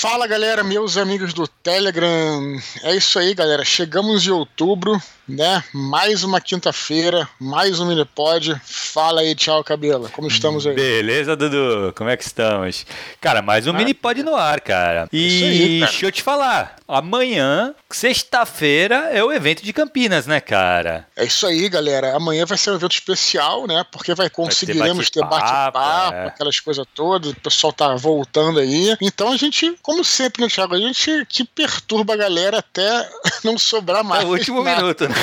Fala galera, meus amigos do Telegram. É isso aí, galera. Chegamos em outubro, né? Mais uma quinta-feira, mais um Minipod. Fala aí, tchau, cabelo. Como estamos aí? Beleza, Dudu? Como é que estamos? Cara, mais um ah, Minipod no ar, cara. E aí, cara. deixa eu te falar. Amanhã, sexta-feira, é o evento de Campinas, né, cara? É isso aí, galera. Amanhã vai ser um evento especial, né? Porque vai conseguiremos ter bate-papo, é. aquelas coisas todas. O pessoal tá voltando aí. Então a gente, como sempre, né, Thiago? A gente te perturba a galera até não sobrar mais. É o último nada. minuto, né?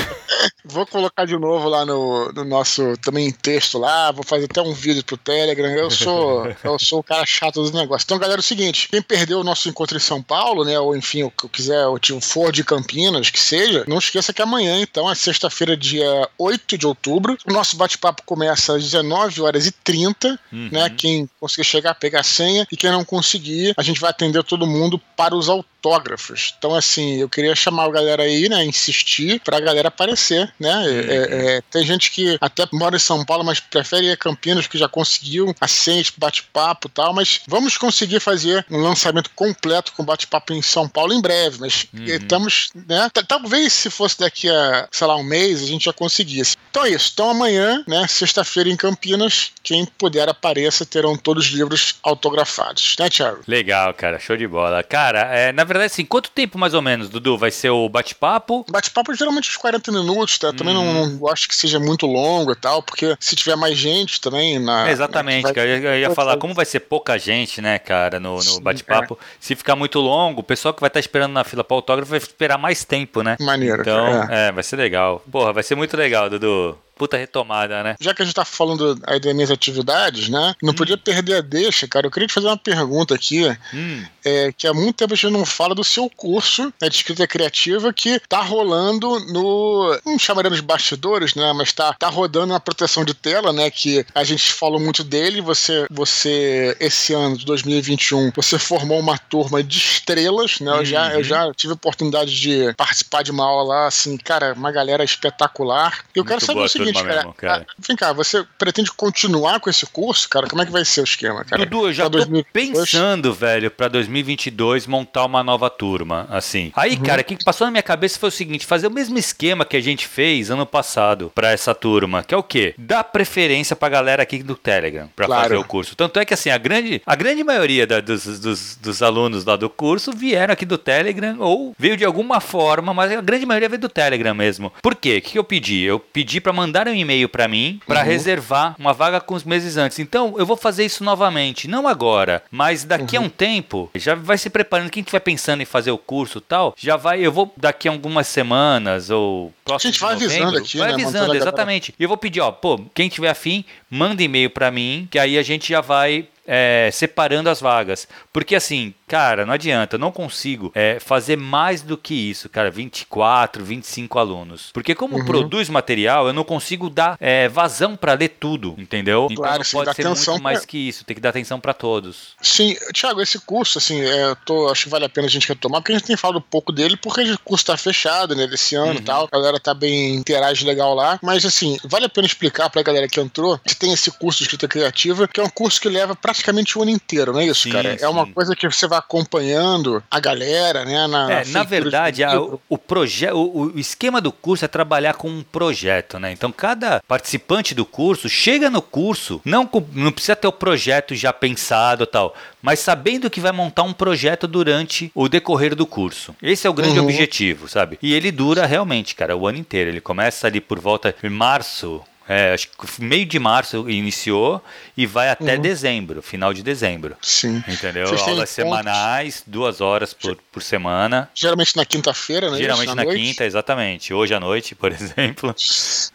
Vou colocar de novo lá no, no nosso também texto lá. Vou fazer até um vídeo pro Telegram. Eu sou, eu sou o cara chato dos negócios. Então, galera, é o seguinte: quem perdeu o nosso encontro em São Paulo, né? Ou enfim, o que quiser, ou for de Campinas, que seja, não esqueça que amanhã, então, é sexta-feira, dia 8 de outubro. O nosso bate-papo começa às 19 horas e 30, uhum. né? Quem conseguir chegar, pegar a senha, e quem não conseguir, a gente vai atender todo mundo para os autógrafos. Então, assim, eu queria chamar a galera aí, né? Insistir pra galera aparecer, né? Uhum. É, é, tem gente que até mora em São Paulo, mas prefere ir a Campinas, que já conseguiu a senha, bate-papo e tal, mas vamos conseguir fazer um lançamento completo com bate-papo em São Paulo em breve, mas uhum. estamos, né? Talvez se fosse daqui a, sei lá, um mês, a gente já conseguisse. Então é isso. Então amanhã, né, sexta-feira em Campinas, quem puder apareça, terão todos os livros autografados, né, Thiago? Legal, cara. Show de bola. Cara, é, na verdade, assim, quanto tempo mais ou menos, Dudu, vai ser o bate-papo? Bate-papo geralmente uns 40 minutos, tá? Também hum. não, não gosto que seja muito longo e tal, porque se tiver mais gente também na. É exatamente, vai... cara. Eu ia falar, como vai ser pouca gente, né, cara, no, no bate-papo, é. se ficar muito longo, o pessoal que vai estar esperando na fila para autógrafo vai esperar mais tempo, né? Maneiro. Então, é. é, vai ser legal. Porra, vai ser muito legal, Dudu puta retomada, né? Já que a gente tá falando aí das minhas atividades, né? Não hum. podia perder a deixa, cara. Eu queria te fazer uma pergunta aqui, hum. é, que há muito tempo a gente não fala do seu curso né, de escrita criativa que tá rolando no. Não chamaremos bastidores, né? Mas tá, tá rodando na proteção de tela, né? Que a gente falou muito dele. Você, você esse ano de 2021, você formou uma turma de estrelas, né? Eu, já, eu uhum. já tive oportunidade de participar de uma aula lá, assim, cara, uma galera espetacular. Eu muito quero saber o seguinte cara, mesmo, cara. Ah, vem cá, você pretende continuar com esse curso, cara? Como é que vai ser o esquema, cara? Dudu, eu já pra tô 2022? pensando, velho, pra 2022 montar uma nova turma, assim. Aí, uhum. cara, o que passou na minha cabeça foi o seguinte, fazer o mesmo esquema que a gente fez ano passado pra essa turma, que é o quê? Dar preferência pra galera aqui do Telegram pra claro. fazer o curso. Tanto é que, assim, a grande, a grande maioria da, dos, dos, dos alunos lá do curso vieram aqui do Telegram ou veio de alguma forma, mas a grande maioria veio do Telegram mesmo. Por quê? O que eu pedi? Eu pedi pra mandar mandaram um e-mail para mim para uhum. reservar uma vaga com os meses antes. Então, eu vou fazer isso novamente, não agora, mas daqui uhum. a um tempo, já vai se preparando. Quem estiver pensando em fazer o curso tal, já vai. Eu vou daqui a algumas semanas ou próximo. A gente vai novembro, avisando aqui, vai né? avisando, exatamente. E eu vou pedir, ó, pô, quem tiver afim, manda e-mail para mim, que aí a gente já vai é, separando as vagas. Porque assim, cara, não adianta, eu não consigo é, fazer mais do que isso, cara, 24, 25 alunos. Porque como uhum. produz material, eu não consigo dar é, vazão para ler tudo, entendeu? Então claro, não pode ser muito mais que isso, tem que dar atenção para todos. Sim, Thiago, esse curso, assim, é, eu tô, acho que vale a pena a gente retomar, porque a gente tem falado um pouco dele, porque o curso tá fechado, né, desse ano e uhum. tal, a galera tá bem, interage legal lá, mas assim, vale a pena explicar pra galera que entrou que tem esse curso de escrita criativa, que é um curso que leva pra praticamente o ano inteiro, não é isso, sim, cara? Sim. É uma coisa que você vai acompanhando a galera, né? Na, é, na verdade, a, o, o, o, o esquema do curso é trabalhar com um projeto, né? Então, cada participante do curso chega no curso, não, não precisa ter o projeto já pensado tal, mas sabendo que vai montar um projeto durante o decorrer do curso. Esse é o grande uhum. objetivo, sabe? E ele dura realmente, cara, o ano inteiro. Ele começa ali por volta de março, é, acho que meio de março iniciou e vai até uhum. dezembro, final de dezembro. Sim. Entendeu? Aulas semanais, duas horas por, por semana. Geralmente na quinta-feira, né? Geralmente na, noite. quinta, exatamente. Hoje à noite, por exemplo.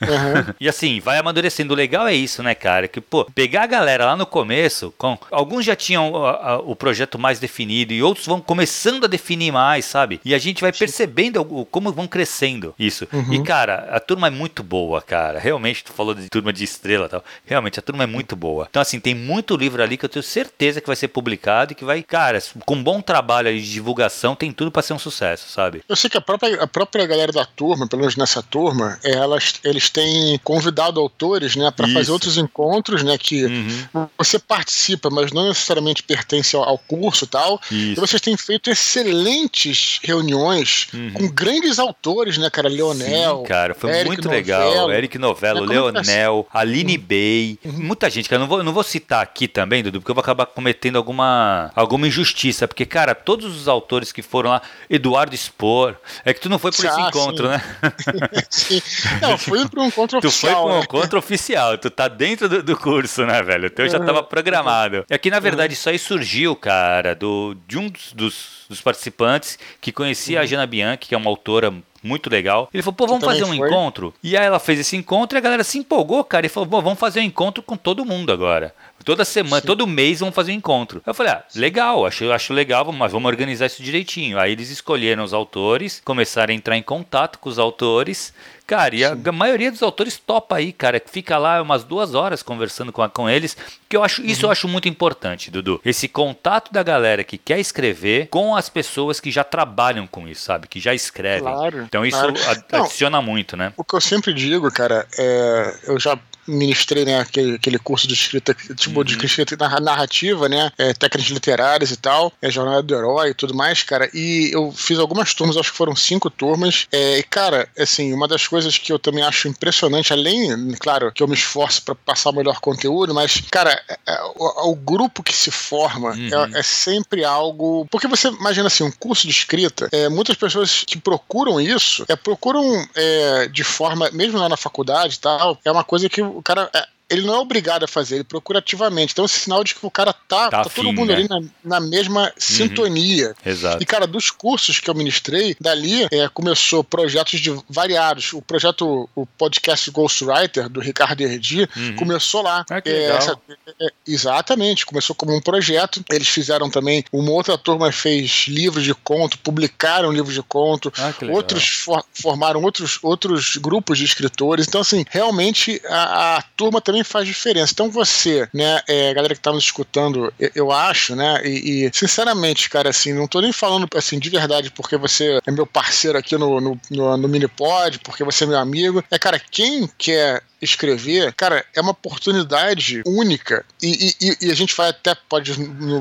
Uhum. e assim, vai amadurecendo. O legal é isso, né, cara? Que, pô, pegar a galera lá no começo, com alguns já tinham o, a, o projeto mais definido e outros vão começando a definir mais, sabe? E a gente vai percebendo como vão crescendo isso. Uhum. E, cara, a turma é muito boa, cara. Realmente, tu falou de turma de estrela e tal. Realmente, a turma é muito boa. Então, assim, tem muito livro ali que eu tenho certeza que vai ser publicado e que vai, cara, com um bom trabalho de divulgação, tem tudo para ser um sucesso, sabe? Eu sei que a própria, a própria galera da turma, pelo menos nessa turma, elas, eles têm convidado autores, né, para fazer outros encontros, né, que uhum. você participa, mas não necessariamente pertence ao, ao curso e tal. Isso. E vocês têm feito excelentes reuniões uhum. com grandes autores, né, cara? Leonel. Sim, cara, foi Eric muito Novello, legal. Eric Novello, né, Leonel, Aline uhum. Bey, uhum. muita gente, cara. Eu não vou, não vou citar aqui também, Dudu, porque eu vou acabar cometendo alguma, alguma injustiça. Porque, cara, todos os autores que foram lá, Eduardo Spor, é que tu não foi por ah, esse encontro, sim. né? sim. Não, fui para um encontro tu oficial. Tu foi para um né? encontro oficial, tu tá dentro do, do curso, né, velho? O teu já tava programado. E aqui, na verdade, isso aí surgiu, cara, do, de um dos, dos participantes que conhecia uhum. a Jana Bianchi, que é uma autora muito legal. Ele falou, pô, vamos fazer um foi? encontro? E aí ela fez esse encontro e a galera se empolgou, cara, e falou, pô, vamos fazer um encontro com todo mundo agora. Toda semana, Sim. todo mês vamos fazer um encontro. Eu falei, ah, legal, acho, acho legal, mas vamos organizar isso direitinho. Aí eles escolheram os autores, começaram a entrar em contato com os autores. Cara, e a, a maioria dos autores topa aí, cara, fica lá umas duas horas conversando com, a, com eles, que eu acho, isso uhum. eu acho muito importante, Dudu. Esse contato da galera que quer escrever com as pessoas que já trabalham com isso, sabe? Que já escrevem. Claro, então isso claro. adiciona Não, muito, né? O que eu sempre digo, cara, é, eu já ministrei né, aquele, aquele curso de escrita, tipo, uhum. de escrita narrativa, né? É, técnicas literárias e tal, é jornada do herói e tudo mais, cara. E eu fiz algumas turmas, acho que foram cinco turmas. É, e, cara, assim, uma das coisas que eu também acho impressionante, além, claro, que eu me esforço para passar o melhor conteúdo, mas, cara, é, é, o, o, grupo que se forma uhum. é, é, sempre algo. Porque você imagina assim, um curso de escrita, é, muitas pessoas que procuram isso, é, procuram de forma, mesmo lá na faculdade e tal, é uma coisa que o cara. É, ele não é obrigado a fazer, ele procura ativamente. Então é um sinal de que o cara tá, tá, tá todo mundo né? ali na, na mesma uhum. sintonia. Exato. E, cara, dos cursos que eu ministrei, dali é, começou projetos de variados. O projeto, o podcast Ghostwriter, do Ricardo Erdi, uhum. começou lá. Ah, que é, legal. Essa, é, exatamente, começou como um projeto. Eles fizeram também, uma outra turma fez livros de conto, publicaram livros de conto. Ah, outros for, formaram outros, outros grupos de escritores. Então, assim, realmente a, a turma também também faz diferença. Então você, né, é, galera que tá nos escutando, eu, eu acho, né, e, e, sinceramente, cara, assim, não tô nem falando assim de verdade porque você é meu parceiro aqui no, no, no, no Minipod, porque você é meu amigo. É, cara, quem quer escrever, cara, é uma oportunidade única. E, e, e a gente vai até, pode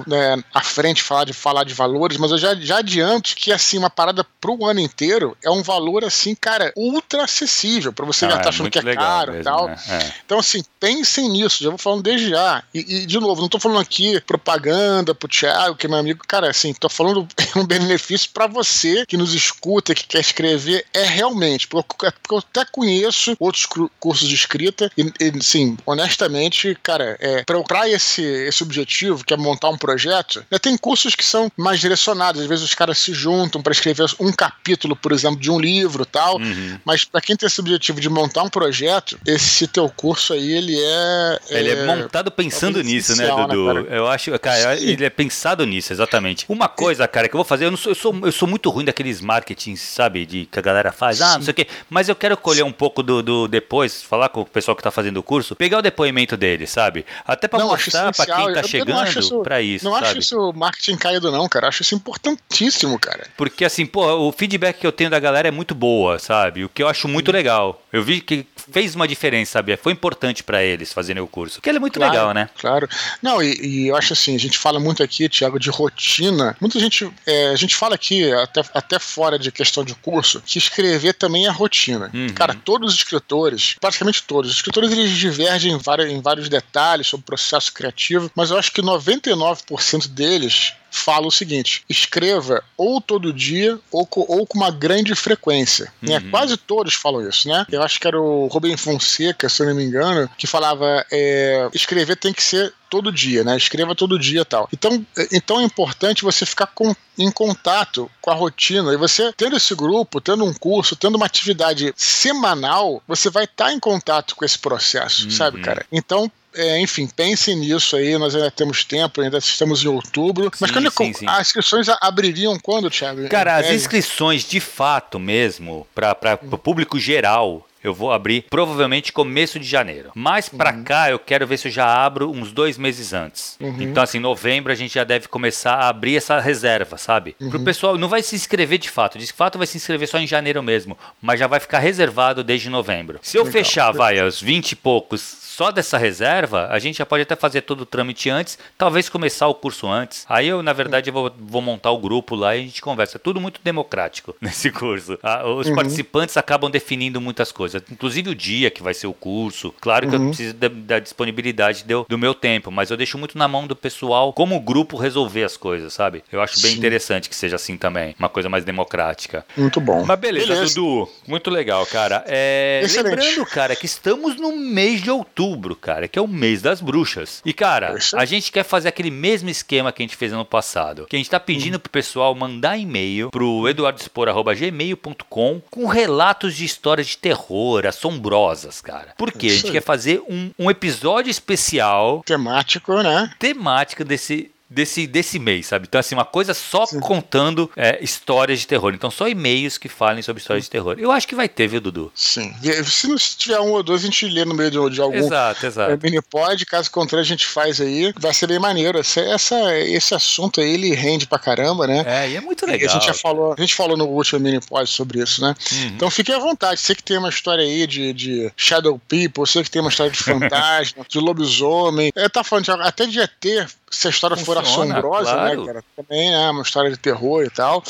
né, à frente falar de, falar de valores, mas eu já, já adianto que, assim, uma parada pro ano inteiro é um valor, assim, cara, ultra acessível, para você ah, já tá achando que é caro e tal. Né? É. Então, assim, pensem nisso, já vou falando desde já. E, e, de novo, não tô falando aqui propaganda pro Thiago, que é meu amigo, cara, assim, tô falando um benefício para você que nos escuta, que quer escrever, é realmente, porque eu até conheço outros cursos de escrita. E, e sim, honestamente, cara, é, para esse, esse objetivo, que é montar um projeto, né, tem cursos que são mais direcionados. Às vezes os caras se juntam para escrever um capítulo, por exemplo, de um livro tal. Uhum. Mas para quem tem esse objetivo de montar um projeto, esse teu curso aí, ele é. Ele é, é montado pensando é nisso, né, Dudu? Né, eu acho, cara, Sim. ele é pensado nisso, exatamente. Uma coisa, cara, que eu vou fazer, eu, não sou, eu, sou, eu sou muito ruim daqueles marketings, sabe? De, que a galera faz, ah, não sei o quê. Mas eu quero colher um pouco do, do depois, falar com o pessoal que tá fazendo o curso, pegar o depoimento dele, sabe? Até para mostrar para quem tá eu, chegando para isso. Não sabe? acho isso marketing caído, não, cara. Acho isso importantíssimo, cara. Porque assim, pô, o feedback que eu tenho da galera é muito boa, sabe? O que eu acho muito legal. Eu vi que fez uma diferença, sabe? Foi importante para eles fazerem o curso. Porque ele é muito claro, legal, né? Claro. Não, e, e, eu acho assim, a gente fala muito aqui, Tiago, de rotina. Muita gente, é, a gente fala aqui, até, até fora de questão de curso, que escrever também é rotina. Uhum. Cara, todos os escritores, praticamente todos, os escritores eles divergem em vários, em vários detalhes sobre o processo criativo, mas eu acho que 99% deles fala o seguinte: escreva ou todo dia ou, ou com uma grande frequência. Né? Uhum. Quase todos falam isso, né? Eu acho que era o Rubem Fonseca, se eu não me engano, que falava: é, escrever tem que ser todo dia, né? Escreva todo dia tal. Então, é, então é importante você ficar com, em contato com a rotina. E você, tendo esse grupo, tendo um curso, tendo uma atividade semanal, você vai estar tá em contato com esse processo, uhum. sabe, cara? Então, é, enfim, pensem nisso aí, nós ainda temos tempo, ainda estamos em outubro. Sim, Mas quando sim, sim. as inscrições abririam quando, Thiago? Cara, as inscrições de fato mesmo, para o público geral, Eu vou abrir provavelmente começo de janeiro. Mas para uhum. cá eu quero ver se eu já abro uns dois meses antes. Uhum. Então, assim, novembro a gente já deve começar a abrir essa reserva, sabe? Uhum. Pro pessoal, não vai se inscrever de fato. De fato vai se inscrever só em janeiro mesmo. Mas já vai ficar reservado desde novembro. Se eu Legal. fechar, vai, aos 20 e poucos só dessa reserva, a gente já pode até fazer todo o trâmite antes, talvez começar o curso antes. Aí eu, na verdade, eu vou, vou montar o grupo lá e a gente conversa. É tudo muito democrático nesse curso. Ah, os uhum. participantes acabam definindo muitas coisas, inclusive o dia que vai ser o curso. Claro que uhum. eu preciso da, da disponibilidade do, do, meu tempo, mas eu deixo muito na mão do pessoal como o grupo resolver as coisas, sabe? Eu acho bem Sim. interessante que seja assim também, uma coisa mais democrática. Muito bom. Mas beleza, beleza. Dudu, muito legal, cara. É, lembrando, cara, que estamos no mês de outubro outubro, cara, que é o mês das bruxas. E, cara, a gente quer fazer aquele mesmo esquema que a gente fez ano passado. Que a gente tá pedindo hum. pro pessoal mandar e-mail pro eduardospor.gmail.com com relatos de histórias de terror, assombrosas, cara. Por quê? A gente quer fazer um, um episódio especial. Temático, né? Temático desse desse, desse mês, sabe? Então, assim, uma coisa só Sim. contando é, histórias de terror. Então, só e-mails que falem sobre histórias de terror. Eu acho que vai ter, viu, Dudu? Sim. E, se não tiver um ou dois, a gente lê no meio de, de algum exato, exato. É, mini pod. Caso contrário, a gente faz aí. Vai ser bem maneiro. Essa, essa, esse assunto aí, ele rende pra caramba, né? É, e é muito legal. a gente já falou, a gente falou no último mini pod sobre isso, né? Uhum. Então, fique à vontade. Você que tem uma história aí de, de Shadow People, você que tem uma história de fantasma, de lobisomem. É, tá falando de, até de ET, se a história Funciona, for assombrosa, né, claro. né, cara? Também é uma história de terror e tal.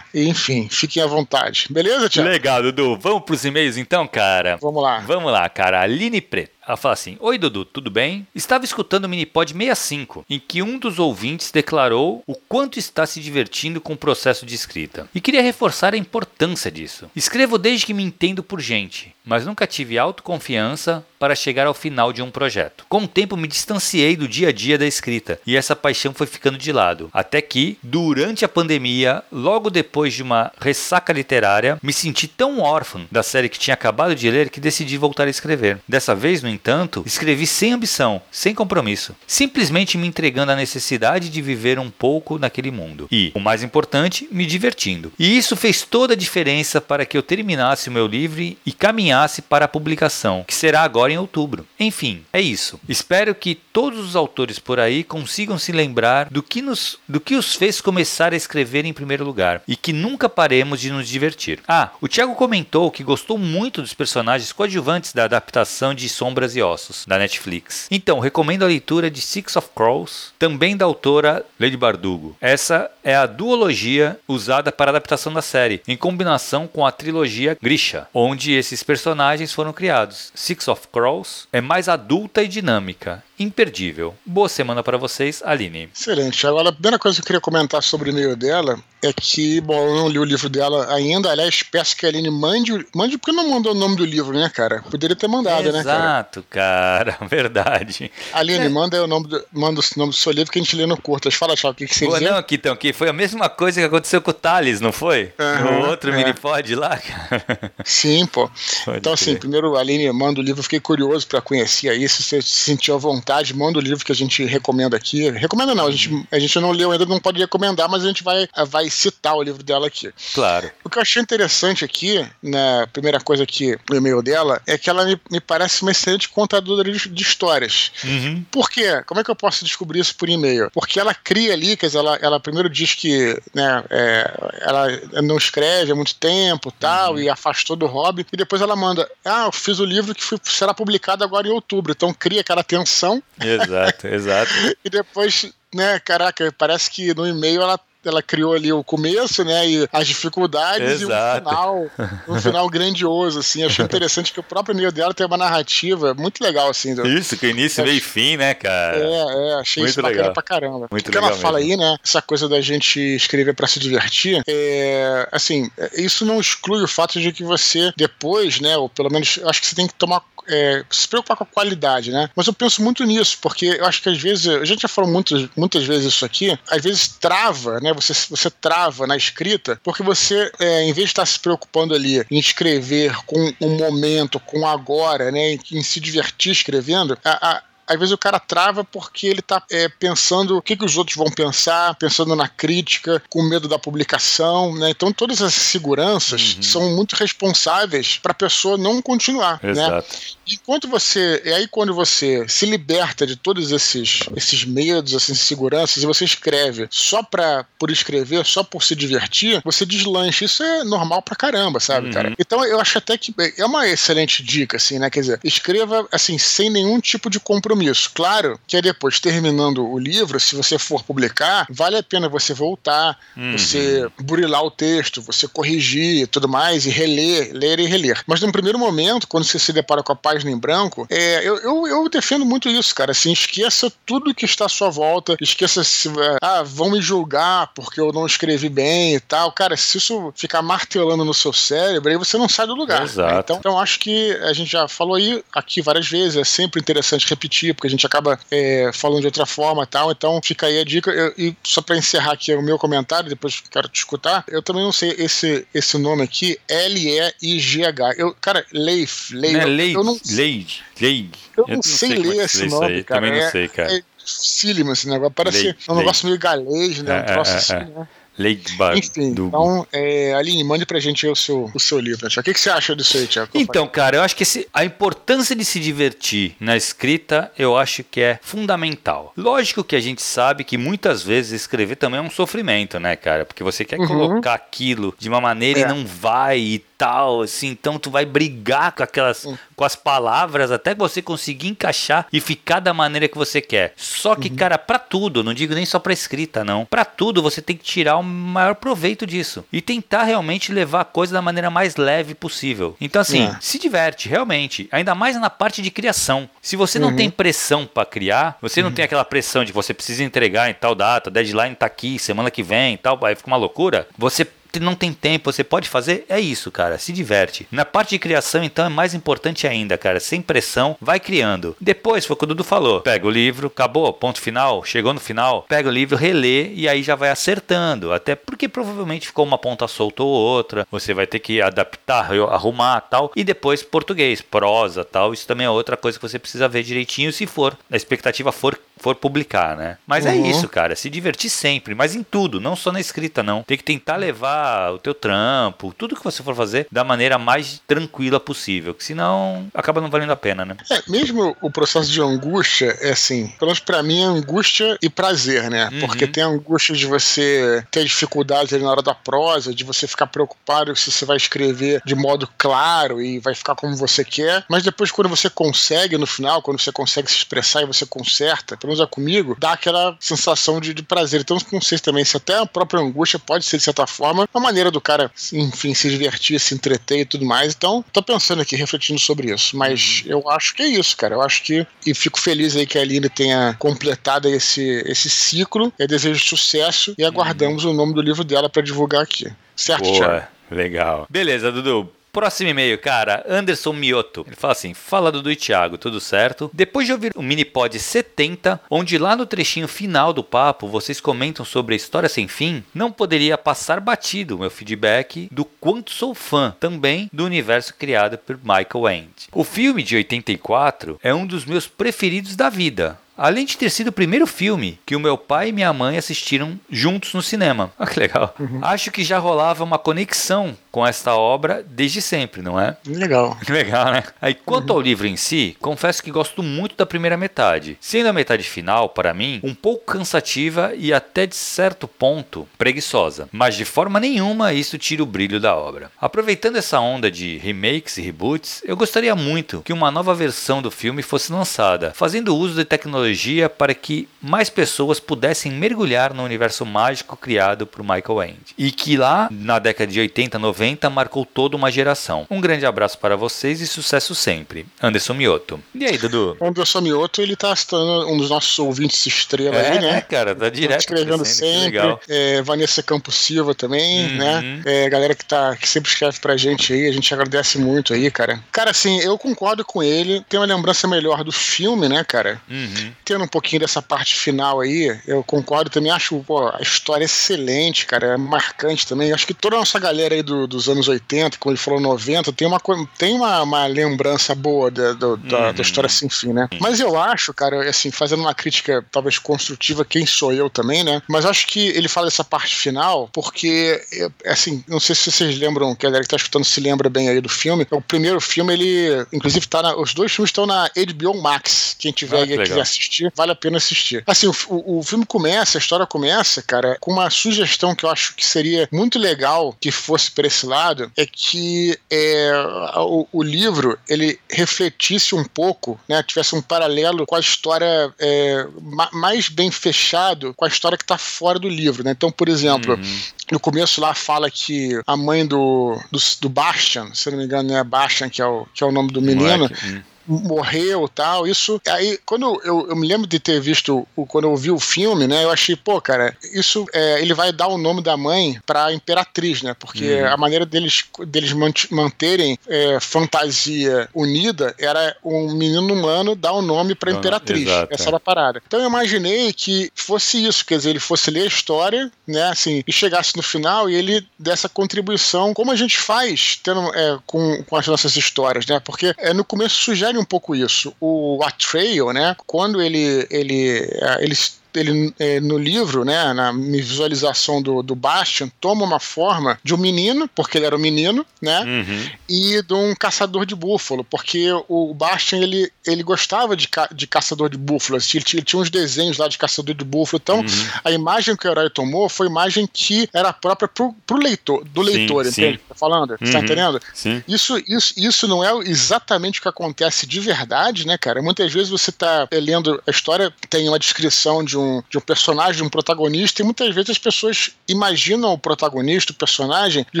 E, enfim, fiquem à vontade. Beleza, Tiago? Legal, Dudu. Vamos pros e-mails então, cara? Vamos lá. Vamos lá, cara. Aline Preto. Ela fala assim: Oi, Dudu, tudo bem? Estava escutando o Minipod 65, em que um dos ouvintes declarou o quanto está se divertindo com o processo de escrita. E queria reforçar a importância disso. Escrevo desde que me entendo por gente, mas nunca tive autoconfiança para chegar ao final de um projeto. Com o tempo me distanciei do dia a dia da escrita e essa paixão foi ficando de lado. Até que, durante a pandemia, logo depois de uma ressaca literária, me senti tão órfão da série que tinha acabado de ler que decidi voltar a escrever. Dessa vez, no entanto, escrevi sem ambição, sem compromisso, simplesmente me entregando à necessidade de viver um pouco naquele mundo. E, o mais importante, me divertindo. E isso fez toda a diferença para que eu terminasse o meu livro e caminhasse para a publicação, que será agora em outubro. Enfim, é isso. Espero que todos os autores por aí consigam se lembrar do que, nos, do que os fez começar a escrever em primeiro lugar e que nunca paremos de nos divertir. Ah, o Thiago comentou que gostou muito dos personagens coadjuvantes da adaptação de Sombras Pedras e Ossos, da Netflix. Então, recomendo a leitura de Six of Crows, também da autora Lady Bardugo. Essa é a duologia usada para a adaptação da série, em combinação com a trilogia Grisha, onde esses personagens foram criados. Six of Crows é mais adulta e dinâmica, imperdível. Boa semana para vocês, Aline. Excelente. Agora, a primeira coisa que eu queria comentar sobre o e-mail dela é que, bom, eu não li o livro dela ainda, aliás, peço que a Aline mande, mande porque não mandou o nome do livro, né, cara? Poderia ter mandado, Exato, né, cara? Exato, cara, verdade. Aline, é. manda o nome do, manda o nome do seu livro que a gente lê no Curtas. Fala, tchau, o que, que você Pô, Não, então, que foi a mesma coisa que aconteceu com o Thales, não foi? Uhum, no outro é. minipod lá, cara. Sim, pô. Pode então, assim, primeiro, Aline, manda o livro, fiquei curioso para conhecer aí, se você se sentiu à vontade, manda o livro que a gente recomenda aqui. Recomenda não, a gente, a gente não leu ainda, não pode recomendar, mas a gente vai, vai citar o livro dela aqui. Claro. O que eu achei interessante aqui, na né, primeira coisa aqui no e-mail dela, é que ela me, me parece uma excelente contadora de, de histórias. Uhum. Por quê? Como é que eu posso descobrir isso por e-mail? Porque ela cria ali, quer dizer, ela, ela primeiro diz que né, é, ela não escreve há muito tempo tal, uhum. e afastou do hobby, e depois ela manda: Ah, eu fiz o livro que foi, será publicado agora em outubro. Então cria aquela tensão. Exato, exato. e depois né, caraca, parece que no e-mail ela ela criou ali o começo, né? E as dificuldades Exato. e um final, um final grandioso, assim. Achei interessante que o próprio meio dela tem uma narrativa muito legal, assim. Do... Isso, com início, meio e fim, né, cara? É, é, achei muito isso legal. bacana pra caramba. Muito Porque legal ela fala aí, né? Essa coisa da gente escrever para se divertir, é, assim, isso não exclui o fato de que você depois, né? Ou pelo menos, acho que você tem que tomar é, se preocupar com a qualidade, né? Mas eu penso muito nisso, porque eu acho que às vezes, a gente já falou muitas, muitas vezes isso aqui, às vezes trava, né? Você, você trava na escrita, porque você, é, em vez de estar se preocupando ali em escrever com um momento, com agora, né? Em, em se divertir escrevendo, a, a às vezes o cara trava porque ele tá é, pensando o que, que os outros vão pensar, pensando na crítica, com medo da publicação, né? Então todas essas seguranças uhum. são muito responsáveis para a pessoa não continuar, né? Exato. né? Enquanto você, é aí quando você se liberta de todos esses, esses medos, essas inseguranças, e você escreve só pra, por escrever, só por se divertir, você deslancha. Isso é normal pra caramba, sabe, uhum. cara? Então eu acho até que é uma excelente dica, assim, né? Quer dizer, escreva, assim, sem nenhum tipo de compromisso. Claro que depois, terminando o livro, se você for publicar, vale a pena você voltar, uhum. você burilar o texto, você corrigir e tudo mais, e reler, ler e reler. Mas no primeiro momento, quando você se depara com a página em branco, é, eu, eu, eu defendo muito isso, cara. Assim, esqueça tudo que está à sua volta, esqueça se. Ah, vão me julgar porque eu não escrevi bem e tal. Cara, se isso ficar martelando no seu cérebro, aí você não sai do lugar. Exato. Né? Então, então, acho que a gente já falou aí aqui várias vezes, é sempre interessante repetir, porque a gente acaba é, falando de outra forma e tal. Então, fica aí a dica. Eu, e só para encerrar aqui o meu comentário, depois quero te escutar, eu também não sei esse, esse nome aqui, L-E-I-G-H. Eu, cara, Leif, Leif. Não é Leif, eu não... Leif, Leif. Eu, eu não, sei, sei ler esse nome, cara. Também não é, sei, cara. É, dificílimo esse negócio. Parece Leif, um negócio meio galês, né? Um é, troço é, assim, né? Ladybug. Enfim, do... então, é, Aline, mande pra gente o seu, o seu livro, Tiago. O que, que você acha disso aí, Tiago? Então, cara, eu acho que esse, a importância de se divertir na escrita, eu acho que é fundamental. Lógico que a gente sabe que muitas vezes escrever também é um sofrimento, né, cara? Porque você quer uhum. colocar aquilo de uma maneira é. e não vai e tal, assim, então tu vai brigar com aquelas, uhum. com as palavras até você conseguir encaixar e ficar da maneira que você quer. Só que, uhum. cara, para tudo, não digo nem só para escrita, não. Para tudo você tem que tirar o maior proveito disso e tentar realmente levar a coisa da maneira mais leve possível. Então, assim, é. se diverte, realmente, ainda mais na parte de criação. Se você não uhum. tem pressão para criar, você não uhum. tem aquela pressão de você precisa entregar em tal data, deadline tá aqui, semana que vem e tal, aí fica uma loucura. Você não tem tempo, você pode fazer, é isso, cara, se diverte. Na parte de criação, então, é mais importante ainda, cara, sem pressão, vai criando. Depois, foi o que o Dudu falou, pega o livro, acabou, ponto final, chegou no final, pega o livro, relê e aí já vai acertando, até porque provavelmente ficou uma ponta solta ou outra, você vai ter que adaptar, arrumar tal, e depois português, prosa tal, isso também é outra coisa que você precisa ver direitinho se for, a expectativa for for publicar, né? Mas é uhum. é isso, cara, se divertir sempre, mas em tudo, não só na escrita, não. Tem que tentar levar o teu trampo, tudo que você for fazer da maneira mais tranquila possível, que senão acaba não valendo a pena, né? É, mesmo o processo de angústia, é assim, pelo menos pra mim é angústia e prazer, né? Uhum. Porque tem a angústia de você ter dificuldades ali na hora da prosa, de você ficar preocupado se você vai escrever de modo claro e vai ficar como você quer, mas depois quando você consegue no final, quando você consegue se expressar e você conserta, pelo menos é comigo, dá aquela sensação de, de prazer. Então, não sei também se até a própria angústia pode ser, de certa forma, uma maneira do cara, enfim, se divertir, se entreter e tudo mais. Então, tô pensando aqui, refletindo sobre isso. Mas uhum. eu acho que é isso, cara. Eu acho que. E fico feliz aí que a Aline tenha completado esse, esse ciclo. Eu desejo sucesso e aguardamos uhum. o nome do livro dela para divulgar aqui. Certo, Boa. Thiago? Legal. Beleza, Dudu. Próximo e-mail, cara, Anderson Mioto. Ele fala assim: Fala Dudu e Thiago, tudo certo? Depois de ouvir o Minipod 70, onde lá no trechinho final do papo vocês comentam sobre a história sem fim, não poderia passar batido meu feedback do quanto sou fã também do universo criado por Michael End. O filme de 84 é um dos meus preferidos da vida. Além de ter sido o primeiro filme que o meu pai e minha mãe assistiram juntos no cinema. Olha que legal. Uhum. Acho que já rolava uma conexão com esta obra desde sempre, não é? Legal. Legal, né? Aí, quanto uhum. ao livro em si, confesso que gosto muito da primeira metade, sendo a metade final, para mim, um pouco cansativa e até de certo ponto preguiçosa. Mas de forma nenhuma isso tira o brilho da obra. Aproveitando essa onda de remakes e reboots, eu gostaria muito que uma nova versão do filme fosse lançada, fazendo uso de tecnologia para que mais pessoas pudessem mergulhar no universo mágico criado por Michael End. E que lá, na década de 80, 90, 90 marcou toda uma geração. Um grande abraço para vocês e sucesso sempre. Anderson Mioto. E aí, Dudu? Anderson Mioto, ele tá sendo um dos nossos ouvintes estrela é, aí, né? É, cara, tá direto. escrevendo sempre. É, Vanessa Campos Silva também, uhum. né? É, galera que, tá, que sempre escreve pra gente aí, a gente agradece muito aí, cara. Cara, assim, eu concordo com ele. Tem uma lembrança melhor do filme, né, cara? Uhum. Tendo um pouquinho dessa parte final aí, eu concordo também. Acho pô, a história excelente, cara. É marcante também. Acho que toda a nossa galera aí do, do dos anos 80, quando ele falou 90, tem uma, tem uma, uma lembrança boa da, da, uhum. da, história sem fim, né? Mas eu acho, cara, assim, fazendo uma crítica talvez construtiva, quem sou eu também, né? Mas acho que ele fala essa parte final porque, assim, não sei se vocês lembram, que a galera que tá escutando se lembra bem aí do filme. O primeiro filme, ele, inclusive, tá na, os dois filmes estão na HBO Max. Quem tiver ah, que quiser assistir, vale a pena assistir. Assim, o, o, o filme começa, a história começa, cara, com uma sugestão que eu acho que seria muito legal que fosse para esse lado, é que é, o, o, livro ele refletisse um pouco, né, tivesse um paralelo com a história é, mais bem fechado com a história que está fora do livro, né? Então, por exemplo, uhum. no começo lá fala que a mãe do, do, do Bastian, se não me engano, é Bastian que é o, que é o nome do menino, Moleque morreu tal. Isso. Aí, quando eu, eu me lembro de ter visto, o, quando eu vi o filme, né? Eu achei, pô, cara, isso é, ele vai dar o nome da mãe pra Imperatriz, né? Porque uhum. a maneira deles, deles manterem é, fantasia unida era um menino humano dar o um nome pra Imperatriz. Exato, Essa é. era a parada. Então eu imaginei que fosse isso, quer dizer, ele fosse ler a história, né? Assim, e chegasse no final e ele dessa contribuição, como a gente faz tendo, é, com, com as nossas histórias, né? Porque é, no começo sugere um pouco isso. O Atreio, né, quando ele, ele, é, eles ele é, no livro, né, na visualização do, do Bastian, toma uma forma de um menino, porque ele era um menino, né, uhum. e de um caçador de búfalo, porque o Bastian ele, ele gostava de, ca de caçador de búfalo, assim, ele, tinha, ele, tinha uns desenhos lá de caçador de búfalo, então uhum. a imagem que o herói tomou foi imagem que era própria pro, pro leitor, do leitor, sim, entende? Sim. Tá falando? Uhum. Tá entendendo? Sim. Isso, isso, isso não é exatamente o que acontece de verdade, né, cara? Muitas vezes você tá lendo a história, tem uma descrição de um um, de um personagem, de um protagonista, e muitas vezes as pessoas imaginam o protagonista, o personagem, de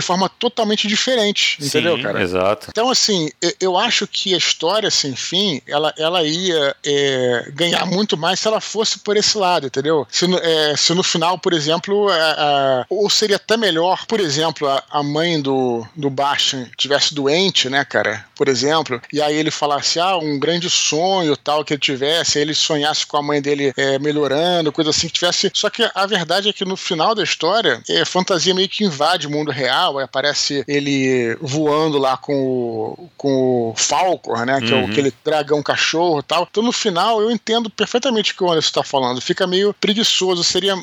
forma totalmente diferente, entendeu, Sim, cara? Exato. Então, assim, eu acho que a história sem fim, ela, ela ia é, ganhar muito mais se ela fosse por esse lado, entendeu? Se no, é, se no final, por exemplo, a, a, ou seria até melhor, por exemplo, a, a mãe do, do Bastian tivesse doente, né, cara? Por exemplo, e aí ele falasse, ah, um grande sonho tal que ele tivesse, aí ele sonhasse com a mãe dele é, melhorando coisa assim que tivesse. Só que a verdade é que no final da história, é, fantasia meio que invade o mundo real, aparece ele voando lá com o, com o Falcor, né? Que uhum. é o, uhum. aquele dragão cachorro e tal. Então no final eu entendo perfeitamente o que o Anderson está falando. Fica meio preguiçoso. Seria,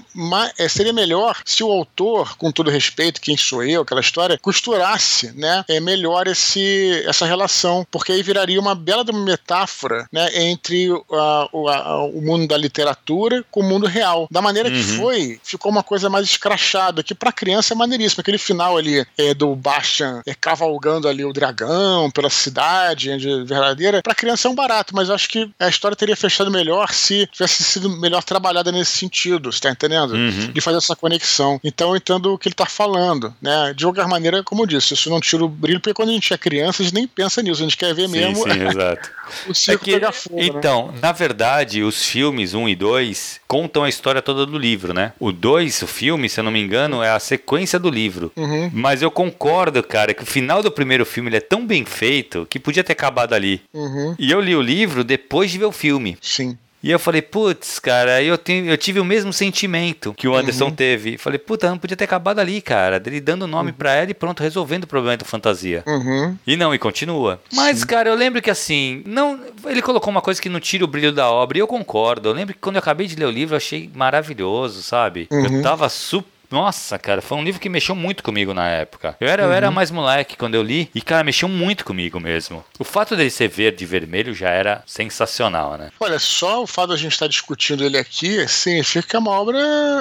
é, seria melhor se o autor, com todo respeito, quem sou eu, aquela história, costurasse, né? É melhor esse, essa relação, porque aí viraria uma bela metáfora, né? Entre a, a, o mundo da literatura com o mundo real. Da maneira uhum. que foi, ficou uma coisa mais escrachada, que pra criança é maneiríssimo. Aquele final ali é, do Bastian é, cavalgando ali o dragão pela cidade é, verdadeira, pra criança é um barato, mas eu acho que a história teria fechado melhor se tivesse sido melhor trabalhada nesse sentido, você tá entendendo? Uhum. De fazer essa conexão. Então eu entendo o que ele tá falando, né? De qualquer maneira, como eu disse, isso não tira o brilho, porque quando a gente é criança, a gente nem pensa nisso, a gente quer ver sim, mesmo sim, exato. o circo é que, fogo. Né? Então, né? na verdade, os filmes 1 e 2 contam a história toda do livro, né? O 2, o filme, se eu não me engano, é a sequência do livro. Uhum. Mas eu concordo, cara, que o final do primeiro filme é tão bem feito que podia ter acabado ali. Uhum. E eu li o livro depois de ver o filme. Sim. E eu falei, putz, cara, eu, tenho, eu tive o mesmo sentimento que o Anderson uhum. teve. Falei, puta, não podia ter acabado ali, cara. Dele dando nome uhum. pra ela e pronto, resolvendo o problema da fantasia. Uhum. E não, e continua. Mas, Sim. cara, eu lembro que assim, não, ele colocou uma coisa que não tira o brilho da obra, e eu concordo. Eu lembro que quando eu acabei de ler o livro, eu achei maravilhoso, sabe? Eu uhum. tava super nossa, cara, foi um livro que mexeu muito comigo na época. Eu era, uhum. eu era uhum. mais moleque quando eu li e, cara, mexeu muito comigo mesmo. O fato dele ser verde e vermelho já era sensacional, né? Olha, só o fato de a gente estar discutindo ele aqui significa que é uma obra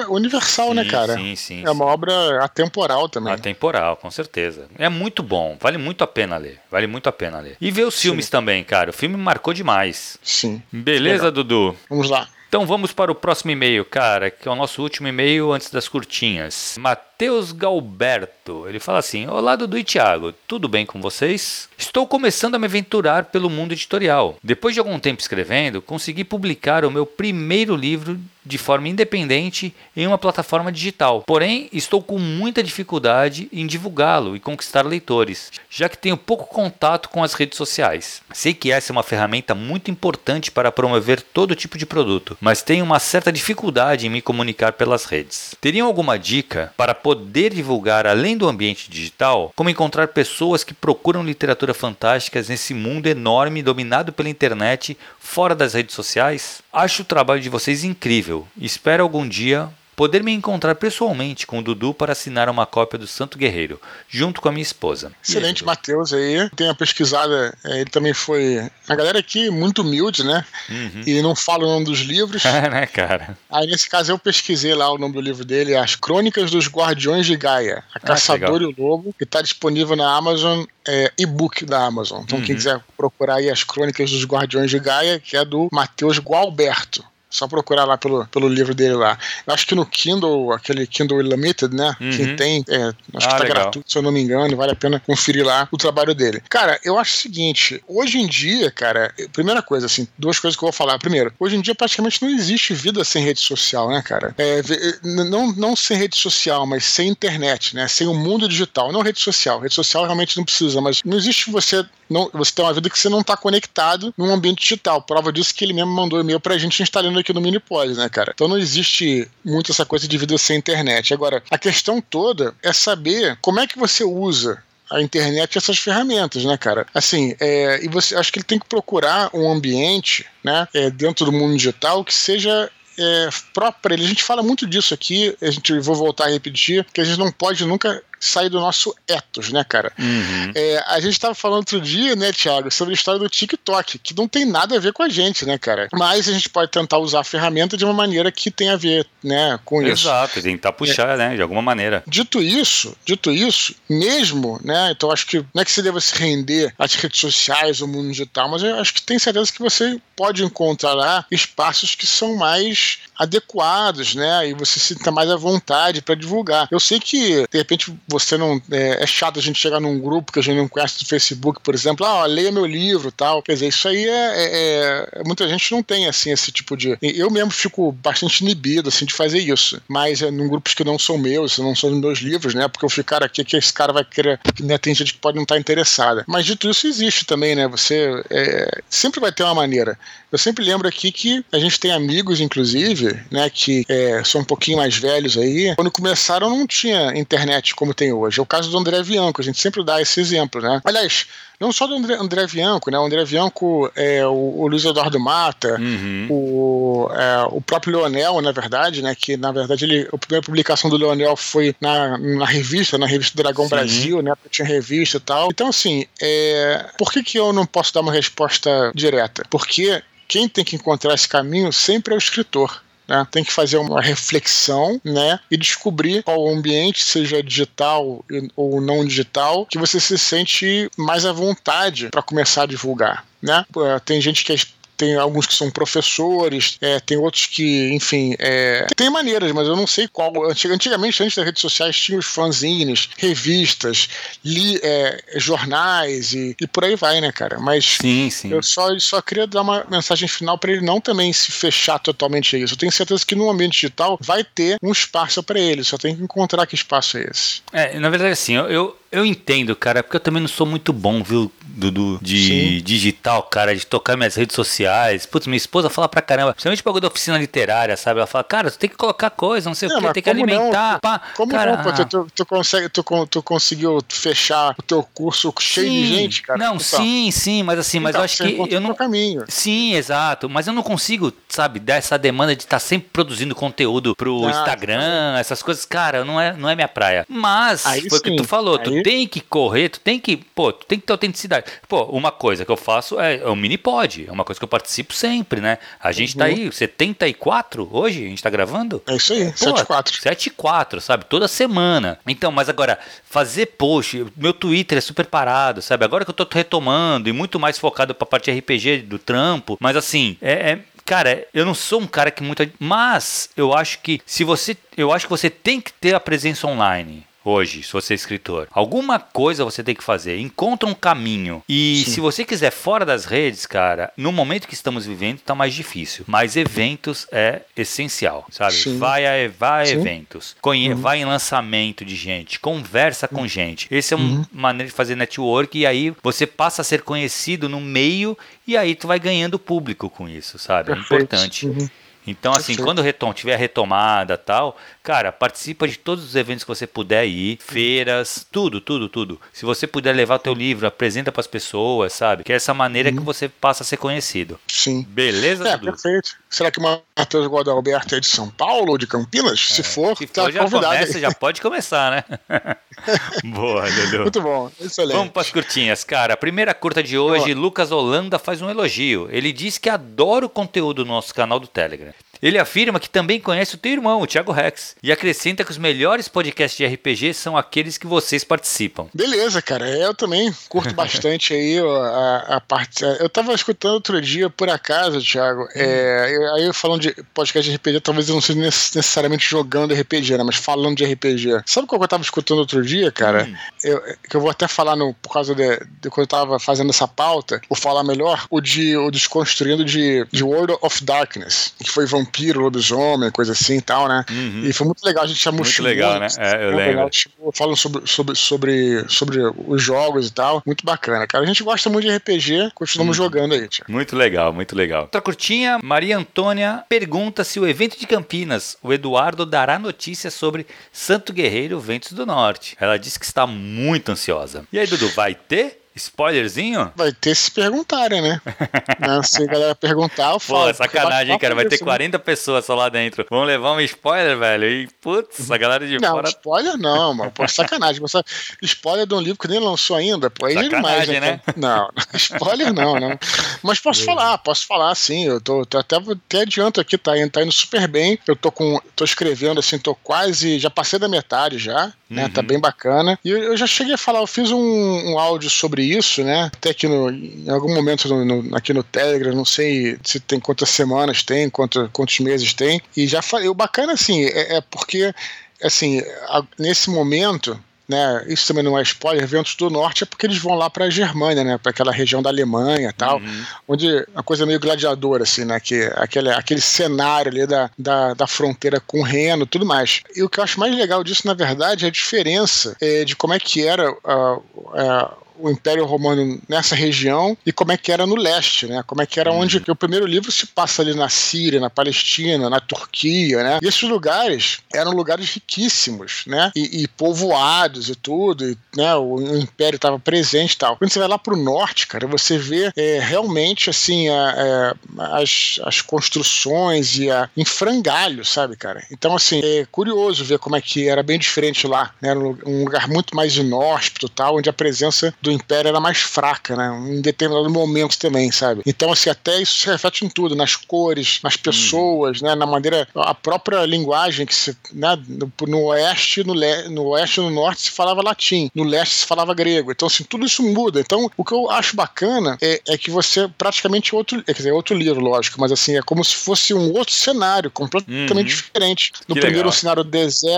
universal, né, sim, né, cara? Sim, sim. É uma obra atemporal também. Atemporal, com certeza. É muito bom, vale muito a pena ler. Vale muito a pena ler. E ver os filmes sim. também, cara. O filme marcou demais. Sim. Beleza, Legal. Dudu? Vamos lá. Então vamos para o próximo e-mail, cara, que é o nosso último e-mail antes das curtinhas. Matheus Galberto, ele fala assim: Olá, Dudu e Thiago, tudo bem com vocês? Estou começando a me aventurar pelo mundo editorial. Depois de algum tempo escrevendo, consegui publicar o meu primeiro livro de forma independente em uma plataforma digital. Porém, estou com muita dificuldade em divulgá-lo e conquistar leitores, já que tenho pouco contato com as redes sociais. Sei que essa é uma ferramenta muito importante para promover todo tipo de produto, mas tenho uma certa dificuldade em me comunicar pelas redes. Teriam alguma dica para poder divulgar além do ambiente digital, como encontrar pessoas que procuram literatura fantástica nesse mundo enorme dominado pela internet, fora das redes sociais? Acho o trabalho de vocês incrível. Espero algum dia poder me encontrar pessoalmente com o Dudu para assinar uma cópia do Santo Guerreiro, junto com a minha esposa. Excelente, Matheus aí. Tem uma pesquisada, é, ele também foi. A galera aqui muito humilde, né? Uhum. E não fala o nome dos livros. É, né, cara? Aí nesse caso eu pesquisei lá o nome do livro dele, As Crônicas dos Guardiões de Gaia, A ah, Caçador ah, e o Lobo, que está disponível na Amazon, é, e-book da Amazon. Então uhum. quem quiser procurar aí As Crônicas dos Guardiões de Gaia, que é do Matheus Gualberto. Só procurar lá pelo, pelo livro dele lá. Eu acho que no Kindle, aquele Kindle Unlimited, né? Uhum. Que tem, é, acho ah, que tá legal. gratuito, se eu não me engano, vale a pena conferir lá o trabalho dele. Cara, eu acho o seguinte, hoje em dia, cara, primeira coisa, assim, duas coisas que eu vou falar. Primeiro, hoje em dia praticamente não existe vida sem rede social, né, cara? É, não, não sem rede social, mas sem internet, né? Sem o mundo digital. Não rede social. Rede social realmente não precisa, mas não existe você não, você tem uma vida que você não está conectado num ambiente digital. Prova disso que ele mesmo mandou e-mail pra gente instalando aqui no Minipod, né, cara? Então não existe muito essa coisa de vida sem internet. Agora, a questão toda é saber como é que você usa a internet e essas ferramentas, né, cara? Assim, é, e você acho que ele tem que procurar um ambiente, né, é, dentro do mundo digital que seja é, próprio. A gente fala muito disso aqui, a gente vou voltar a repetir, que a gente não pode nunca sair do nosso ethos, né, cara? Uhum. É, a gente estava falando outro dia, né, Thiago, sobre a história do TikTok, que não tem nada a ver com a gente, né, cara? Mas a gente pode tentar usar a ferramenta de uma maneira que tenha a ver, né, com Exato, isso. Exato, tentar puxar, é. né, de alguma maneira. Dito isso, dito isso, mesmo, né, então acho que não é que você deva se render às redes sociais, ao mundo digital, mas eu acho que tem certeza que você pode encontrar lá espaços que são mais adequados, né, e você se sinta mais à vontade para divulgar. Eu sei que, de repente, você não. É, é, chato a gente chegar num grupo que a gente não conhece do Facebook, por exemplo, ah, ó, leia meu livro tal. Quer dizer, isso aí é, é, é, Muita gente não tem, assim, esse tipo de. Eu mesmo fico bastante inibido, assim, de fazer isso. Mas é num grupos que não são meus, não são meus livros, né? Porque eu ficar aqui que esse cara vai querer. Né, tem gente que pode não estar interessada. Mas dito isso, existe também, né? Você é, sempre vai ter uma maneira. Eu sempre lembro aqui que a gente tem amigos, inclusive, né, que é, são um pouquinho mais velhos aí. Quando começaram, não tinha internet como tem hoje. É o caso do André Bianco, a gente sempre dá esse exemplo, né? Aliás, não só do André, André Bianco, né? O André Bianco, é, o, o Luiz Eduardo Mata, uhum. o, é, o próprio Leonel, na verdade, né? Que na verdade ele, a primeira publicação do Leonel foi na, na revista, na revista Dragão Sim. Brasil, né? Tinha revista e tal. Então, assim, é, por que, que eu não posso dar uma resposta direta? Porque quem tem que encontrar esse caminho sempre é o escritor. Né? Tem que fazer uma reflexão né? e descobrir qual ambiente, seja digital ou não digital, que você se sente mais à vontade para começar a divulgar. Né? Tem gente que é tem alguns que são professores, é, tem outros que, enfim, é, tem maneiras, mas eu não sei qual. Antigamente, antes das redes sociais, tinha os fanzines, revistas, li, é, jornais e, e, por aí vai, né, cara? Mas sim, sim. eu só, só queria dar uma mensagem final para ele não também se fechar totalmente a isso. Eu tenho certeza que no ambiente digital vai ter um espaço para ele, só tem que encontrar que espaço é esse. É, na verdade, assim, eu, eu eu entendo, cara, porque eu também não sou muito bom, viu, Dudu, de Sim. digital, cara, de tocar minhas redes sociais. Putz, minha esposa fala pra caramba, principalmente o bagulho da oficina literária, sabe? Ela fala, cara, tu tem que colocar coisa, não sei o que, tem que alimentar. Pá. Como cara, não, pô, tu, tu, tu, consegue, tu, tu conseguiu fechar o teu curso cheio sim, de gente, cara? Não, então. sim, sim, mas assim, mas então, eu acho que eu não. Caminho. Sim, exato, mas eu não consigo, sabe, dar essa demanda de estar tá sempre produzindo conteúdo pro ah, Instagram, essas coisas, cara, não é, não é minha praia. Mas, Aí foi o que tu falou, Aí... tu tem que correr, tu tem que, pô, tu tem que ter autenticidade. Pô, uma coisa que eu faço é, é o mini pod, é uma coisa que eu participo sempre, né? A gente uhum. tá aí, 74 hoje, a gente tá gravando? É isso aí, 74. 74, sabe? Toda semana. Então, mas agora, fazer post, meu Twitter é super parado, sabe? Agora que eu tô retomando e muito mais focado pra parte RPG do trampo, mas assim, é, é Cara, eu não sou um cara que muito. Mas eu acho que se você. Eu acho que você tem que ter a presença online hoje, se você é escritor. Alguma coisa você tem que fazer. Encontra um caminho. E Sim. se você quiser fora das redes, cara, no momento que estamos vivendo tá mais difícil. Mas eventos é essencial, sabe? Sim. Vai a, vai a eventos. Conhe uhum. Vai em lançamento de gente. Conversa com uhum. gente. Esse é uma uhum. maneira de fazer network. E aí você passa a ser conhecido no meio. E aí tu vai ganhando público com isso, sabe? É Perfeito. É importante. Uhum. Então, assim, quando o retom tiver retomada tal, cara, participa de todos os eventos que você puder ir, feiras, tudo, tudo, tudo. Se você puder levar o teu livro, apresenta para as pessoas, sabe? Que é essa maneira uhum. que você passa a ser conhecido. Sim. Beleza, É, Dudu? perfeito. Será que o Matheus Guadalberto é de São Paulo ou de Campinas? É. Se for, Se tá for, já convidado. Começa, já pode começar, né? Boa, Dudu. Muito bom, excelente. Vamos para as curtinhas, cara. A primeira curta de hoje, Boa. Lucas Holanda faz um elogio. Ele diz que adora o conteúdo do nosso canal do Telegram. Ele afirma que também conhece o teu irmão, o Thiago Rex, e acrescenta que os melhores podcasts de RPG são aqueles que vocês participam. Beleza, cara. Eu também curto bastante aí a, a parte. Eu tava escutando outro dia, por acaso, Thiago. É, eu, aí falando de podcast de RPG, talvez eu não seja necessariamente jogando RPG, né? Mas falando de RPG. Sabe qual que eu tava escutando outro dia, cara? Hum. Eu, que eu vou até falar no, por causa de, de quando eu tava fazendo essa pauta, vou falar melhor, o de o Desconstruindo de, de World of Darkness, que foi Vampiro vampiro, lobisomem, coisa assim e tal, né? Uhum. E foi muito legal, a gente chamou Muito legal, né? É, eu lembro. falando sobre, sobre, sobre, sobre os jogos e tal. Muito bacana, cara. A gente gosta muito de RPG, continuamos uhum. jogando aí, tia. Muito legal, muito legal. Outra curtinha, Maria Antônia pergunta se o evento de Campinas, o Eduardo dará notícias sobre Santo Guerreiro Ventos do Norte. Ela disse que está muito ansiosa. E aí, Dudu, vai ter? Spoilerzinho? Vai ter se perguntarem, né? né? Se a galera perguntar, eu falo. Pô, sacanagem, cara. Vai ter 40 né? pessoas só lá dentro. Vamos levar um spoiler, velho. E, putz, a galera de não, fora. Não, spoiler não, mano. Pô, sacanagem. Você... Spoiler de um livro que nem lançou ainda, pô. Aí é demais, né? né? Não, spoiler não, não. Mas posso é. falar, posso falar, sim. Eu tô, tô, até, até adianto aqui, tá indo, tá indo super bem. Eu tô com. tô escrevendo assim, tô quase. Já passei da metade já, né? Tá uhum. Tá bem bacana. E eu, eu, já cheguei a falar, eu fiz um, um áudio sobre isso, né? Até aqui no, em algum momento no, no, aqui no Telegram, não sei se tem quantas semanas tem, quantos, quantos meses tem. E já falei, o bacana assim, é, é porque assim, a, nesse momento né, isso também não é spoiler, Ventos do Norte é porque eles vão lá para a Germânia, né, para aquela região da Alemanha e tal, uhum. onde a coisa é meio gladiadora, assim, né, que aquele, aquele cenário ali da, da, da, fronteira com o Reno tudo mais. E o que eu acho mais legal disso, na verdade, é a diferença é, de como é que era a, a o Império Romano nessa região e como é que era no leste, né? Como é que era uhum. onde o primeiro livro se passa ali na Síria, na Palestina, na Turquia, né? E esses lugares eram lugares riquíssimos, né? E, e povoados e tudo, e, né? O, o Império estava presente e tal. Quando você vai lá para o norte, cara, você vê é, realmente assim a, é, as, as construções e a, em frangalho, sabe, cara? Então assim é curioso ver como é que era bem diferente lá, né? Era um lugar muito mais inóspito, tal, onde a presença do Império era mais fraca, né? Em determinado momento também, sabe? Então, assim, até isso se reflete em tudo, nas cores, nas pessoas, hum. né? Na maneira, a própria linguagem que se, né? No, no oeste, no, le, no oeste e no norte se falava latim, no leste se falava grego. Então, assim, tudo isso muda. Então, o que eu acho bacana é, é que você praticamente outro, quer dizer, outro livro, lógico, mas assim, é como se fosse um outro cenário, completamente uhum. diferente. No que primeiro um cenário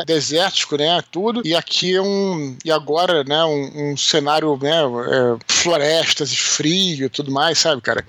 desértico, né? Tudo, e aqui é um. E agora, né? Um, um cenário, né? É, florestas e frio e tudo mais, sabe, cara?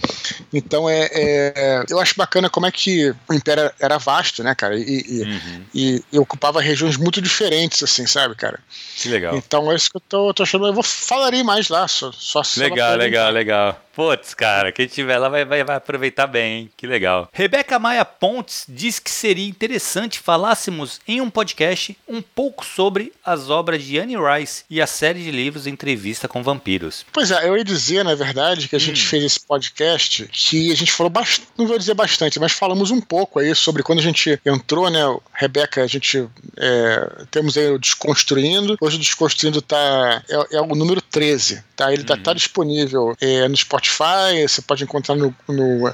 Então é, é, eu acho bacana como é que o Império era vasto, né, cara? E, e, uhum. e, e ocupava regiões muito diferentes, assim, sabe, cara? Que legal. Então é isso que eu tô, tô achando. Eu vou falarei mais lá, só, só Legal, legal, legal. Putz, cara, quem estiver lá vai, vai, vai aproveitar bem, hein? Que legal. Rebeca Maia Pontes diz que seria interessante falássemos em um podcast um pouco sobre as obras de Anne Rice e a série de livros Entrevista com Vampiros. Pois é, eu ia dizer, na verdade, que a gente hum. fez esse podcast que a gente falou bastante, não vou dizer bastante, mas falamos um pouco aí sobre quando a gente entrou, né? Rebeca, a gente é, temos aí o Desconstruindo. Hoje o Desconstruindo tá, é, é o número 13, tá? Ele tá, tá uhum. disponível é, no Spotify Spotify, você pode encontrar no, no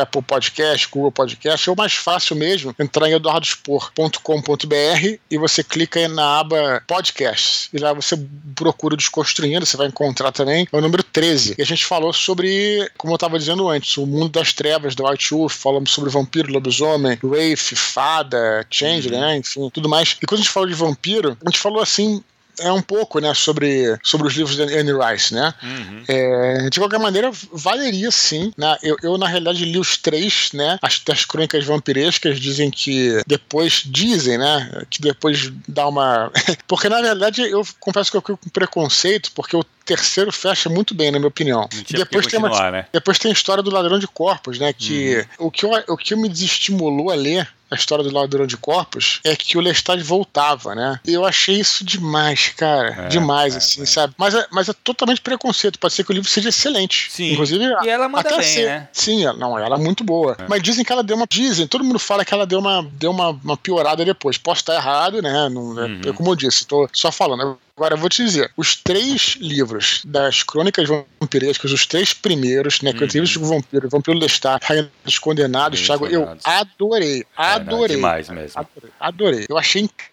Apple Podcast, Google Podcast, é o mais fácil mesmo, entrar em eduardospor.com.br e você clica na aba Podcasts. E lá você procura Desconstruindo, você vai encontrar também, é o número 13. E a gente falou sobre, como eu estava dizendo antes, o mundo das trevas do White Wolf, falamos sobre vampiro, lobisomem, Wraith, fada, Changeling, uhum. né? enfim, tudo mais. E quando a gente falou de vampiro, a gente falou assim é um pouco, né, sobre, sobre os livros da Anne Rice, né? Uhum. É, de qualquer maneira, valeria sim. Né? Eu, eu, na realidade, li os três, né? As, as crônicas vampirescas dizem que depois, dizem, né? Que depois dá uma. porque, na verdade, eu confesso que eu fico com preconceito, porque o terceiro fecha muito bem, na minha opinião. depois tem, uma, né? depois tem a história do ladrão de corpos, né? Que uhum. o, que eu, o que me desestimulou a ler a história do ladrão de corpos é que o Lestat voltava, né? E eu achei isso demais, cara. É, demais, é, assim, é. sabe? Mas é, mas é totalmente preconceito. Pode ser que o livro seja excelente. Sim. Inclusive, e ela manda até bem, ser. né? Sim, não, ela é muito boa. É. Mas dizem que ela deu uma. Dizem, todo mundo fala que ela deu uma, deu uma, uma piorada depois. Posso estar errado, né? Não, uhum. é, como eu disse, tô só falando. Agora, eu vou te dizer, os três livros das Crônicas Vampirescas, os três primeiros, né, que uhum. eu o Vampiro, Vampiro Lestat, Rainha dos Condenados, Thiago, eu adorei, adorei. É, demais mesmo. Adorei, adorei. Eu achei incrível,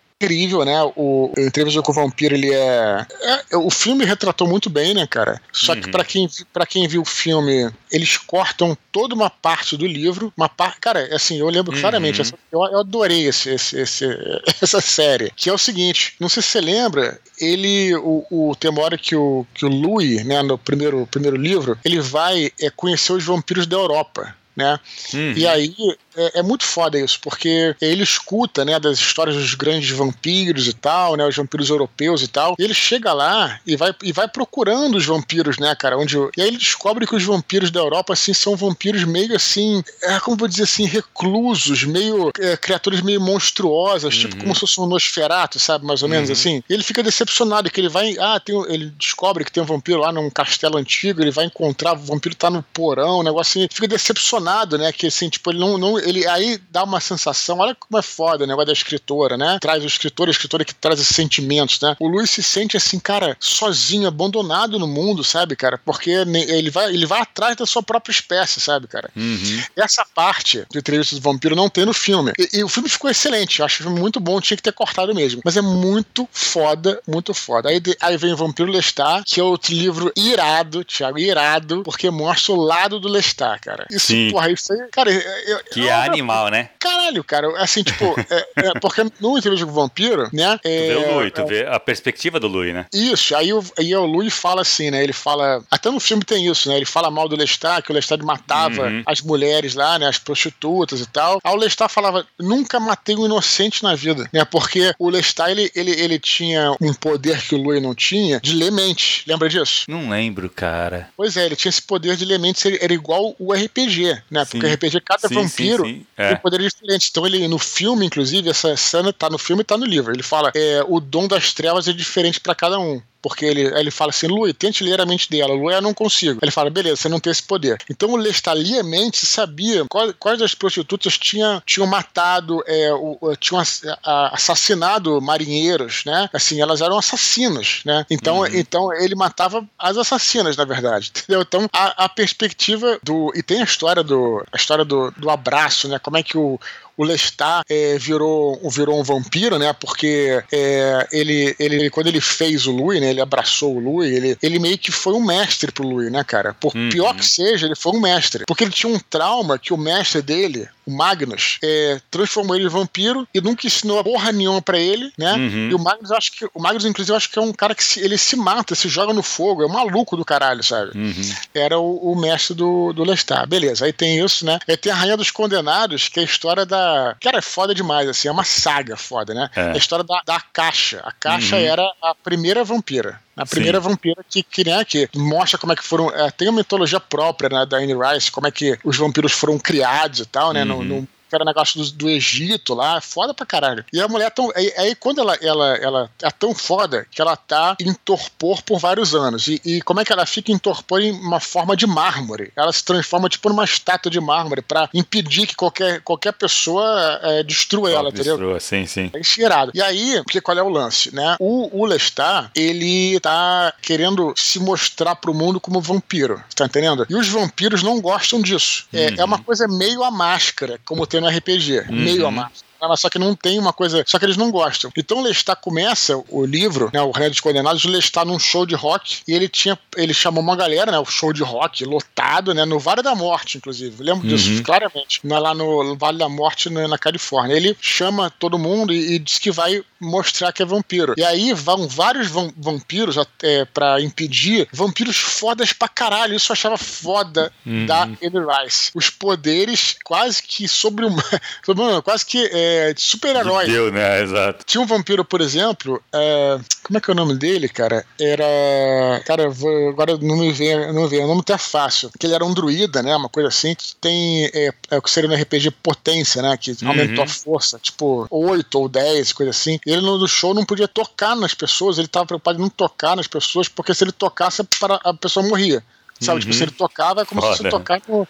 né? O, o Entrevista com o Vampiro, ele é, é, O filme retratou muito bem, né, cara? Só uhum. que para quem, pra quem viu o filme, eles cortam toda uma parte do livro. Uma parte. Cara, assim, eu lembro uhum. claramente. Essa, eu, eu, adorei esse, esse, esse, essa série. Que é o seguinte: não sei se você lembra, ele. O, o tem uma hora que o, que o Louis, né, no primeiro, primeiro livro, ele vai é, conhecer os vampiros da Europa né? Uhum. E aí é, é, muito foda isso, porque ele escuta, né, das histórias dos grandes vampiros e tal, né, os vampiros europeus e tal. E ele chega lá e vai, e vai procurando os vampiros, né, cara? Onde, e aí ele descobre que os vampiros da Europa, assim, são vampiros meio assim, é, como vou dizer assim, reclusos, meio é, criaturas meio monstruosas, tipo uhum. tipo como se fosse um Nosferatu, sabe? Mais ou menos uhum. assim. E ele fica decepcionado que ele vai. Ah, tem, ele descobre que tem um vampiro lá num castelo antigo, ele vai encontrar, o vampiro tá no porão, um negócio assim. Fica decepcionado, né? Que assim, tipo, ele não, não ele aí dá uma sensação, olha como é foda o negócio da escritora, né? Traz o escritor, a escritora que traz esses sentimentos, né? O Luiz se sente assim, cara, sozinho, abandonado no mundo, sabe, cara? Porque ele vai, ele vai atrás da sua própria espécie, sabe, cara? Uhum. Essa parte de entrevista do vampiro não tem no filme. E, e o filme ficou excelente, eu acho o filme muito bom, tinha que ter cortado mesmo. Mas é muito foda, muito foda. Aí, aí vem o Vampiro Lestat, que é outro livro irado, Thiago, irado, porque mostra o lado do Lestat, cara. Isso, Sim. Porra, isso aí, cara, eu, que é animal, né? Caralho, cara, assim, tipo, é, é, porque no Entrevista com o Vampiro, né? É, tu vê o Louis, tu é, vê a perspectiva do Louis, né? Isso, aí o, aí o Louis fala assim, né? Ele fala. Até no filme tem isso, né? Ele fala mal do Lestat, que o Lestat matava uhum. as mulheres lá, né? As prostitutas e tal. Aí o Lestat falava: nunca matei um inocente na vida, né? Porque o Lestat, ele, ele, ele tinha um poder que o Louis não tinha de ler mente. Lembra disso? Não lembro, cara. Pois é, ele tinha esse poder de ler mente, era igual o RPG, né? Porque o RPG, cada sim, vampiro sim, sim. É. tem poderes diferentes. Então ele, no filme, inclusive, essa cena tá no filme e tá no livro. Ele fala: é, o dom das trevas é diferente para cada um porque ele, ele fala assim, Lui, tente ler a mente dela. Lui, eu não consigo. Ele fala, beleza, você não tem esse poder. Então o Lestaliamente sabia quais, quais das prostitutas tinha, tinham matado, é, o, tinham assassinado marinheiros, né? Assim, elas eram assassinas, né? Então, uhum. então ele matava as assassinas, na verdade, entendeu? Então a, a perspectiva do... E tem a história do, a história do, do abraço, né? Como é que o, o Lestat é, virou, virou um vampiro, né? Porque é, ele, ele, quando ele fez o Louis, né? Ele abraçou o Louis, ele, ele meio que foi um mestre pro Louis, né, cara? Por uhum. pior que seja, ele foi um mestre. Porque ele tinha um trauma que o mestre dele, o Magnus, é, transformou ele em vampiro e nunca ensinou porra nenhuma pra ele, né? Uhum. E o Magnus, acho que. O Magnus, inclusive, acho que é um cara que se, ele se mata, se joga no fogo, é um maluco do caralho, sabe? Uhum. Era o, o, mestre do, do Lestat. Beleza, aí tem isso, né? Aí tem a Rainha dos Condenados, que é a história da. Cara, é foda demais, assim, é uma saga foda, né? É. a história da, da Caixa. A Caixa uhum. era a primeira vampira. A primeira Sim. vampira que, que, né, que mostra como é que foram. É, tem uma mitologia própria né, da Anne Rice, como é que os vampiros foram criados e tal, né? Uhum. No, no, que era negócio do, do, Egito lá, foda pra caralho. E a mulher tão. Aí, aí, quando ela, ela, ela é tão foda que ela tá em torpor por vários anos. E, e, como é que ela fica em torpor em uma forma de mármore? Ela se transforma tipo numa estátua de mármore para impedir que qualquer, qualquer pessoa é, destrua ela, destrua, entendeu? Sim, sim. É inspirado. E aí, porque qual é o lance, né? O, o Lestat, ele tá querendo se mostrar pro mundo como vampiro, tá entendendo? E os vampiros não gostam disso. É, uhum. é uma coisa meio a máscara, como tem no RPG, uhum. meio a máscara. Mas só que não tem uma coisa. Só que eles não gostam. Então o Lestat começa o livro, né? O Reino dos Condenados, Lestat num show de rock. E ele tinha. Ele chamou uma galera, né? O show de rock, lotado, né? No Vale da Morte, inclusive. Lembro disso uhum. claramente. Lá no Vale da Morte, na Califórnia. Ele chama todo mundo e, e diz que vai mostrar que é vampiro. E aí vão vários vampiros é, para impedir vampiros fodas pra caralho. Isso eu achava foda uhum. da Anne Rice. Os poderes quase que sobre uma. quase que é, super-herói. Deu, né? Exato. Tinha um vampiro, por exemplo. É, como é que é o nome dele, cara? Era. Cara, vou, agora não me vem, não me vem. O nome tá fácil. Que ele era um druida, né? Uma coisa assim. Que tem. É, é o que seria no RPG potência, né? Que uhum. aumentou a força. Tipo, 8 ou 10, coisa assim. E ele no show não podia tocar nas pessoas. Ele tava preocupado em não tocar nas pessoas, porque se ele tocasse, a pessoa morria. Sabe? Uhum. Tipo, se uhum. ele tocava, é como Foda. se você tocar no,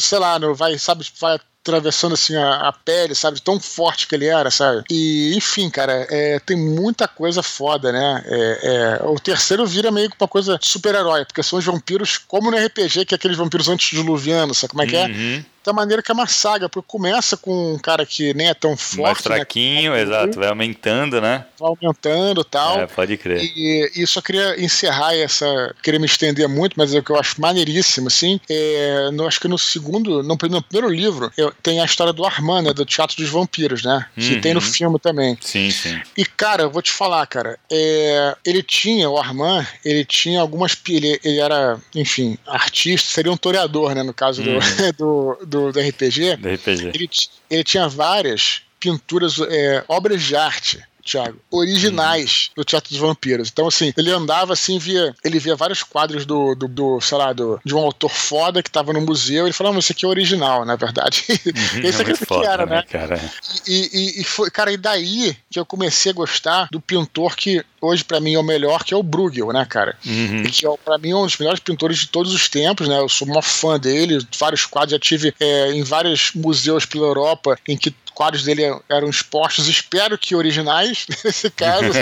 sei lá, no, vai, sabe, vai atravessando assim a, a, pele, sabe? Tão forte que ele era, sabe? E, enfim, cara, é, tem muita coisa foda, né? É, é, o terceiro vira meio que uma coisa super-herói, porque são os vampiros, como no RPG, que é aqueles vampiros antediluvianos, sabe como é que é? Uhum da maneira que é uma saga, porque começa com um cara que nem é tão forte. Mais né, fraquinho, né? exato, vai aumentando, né? Vai aumentando e tal. É, pode crer. E, e só queria encerrar essa. Queria me estender muito, mas é o que eu acho maneiríssimo, assim. É, no, acho que no segundo, no, no primeiro livro, eu, tem a história do Armand, né, do Teatro dos Vampiros, né? Que uhum. tem no filme também. Sim, sim. E, cara, eu vou te falar, cara, é, ele tinha, o Armand, ele tinha algumas. Ele, ele era, enfim, artista, seria um toreador, né? No caso uhum. do, do, do do, do RPG, do RPG. Ele, ele tinha várias pinturas, é, obras de arte Thiago, originais uhum. do Teatro dos Vampiros. Então, assim, ele andava assim, via. Ele via vários quadros do, do, do sei lá, do, de um autor foda que tava no museu. Ele falou: ah, esse aqui é original, na verdade. Uhum, esse aqui é que era, né? né? Cara? E, e, e, foi, cara, e daí que eu comecei a gostar do pintor que hoje para mim é o melhor, que é o Bruegel, né, cara? Uhum. E que é, para mim, um dos melhores pintores de todos os tempos, né? Eu sou uma fã dele, vários quadros, já tive é, em vários museus pela Europa em que quadros dele eram expostos, espero que originais, nesse caso.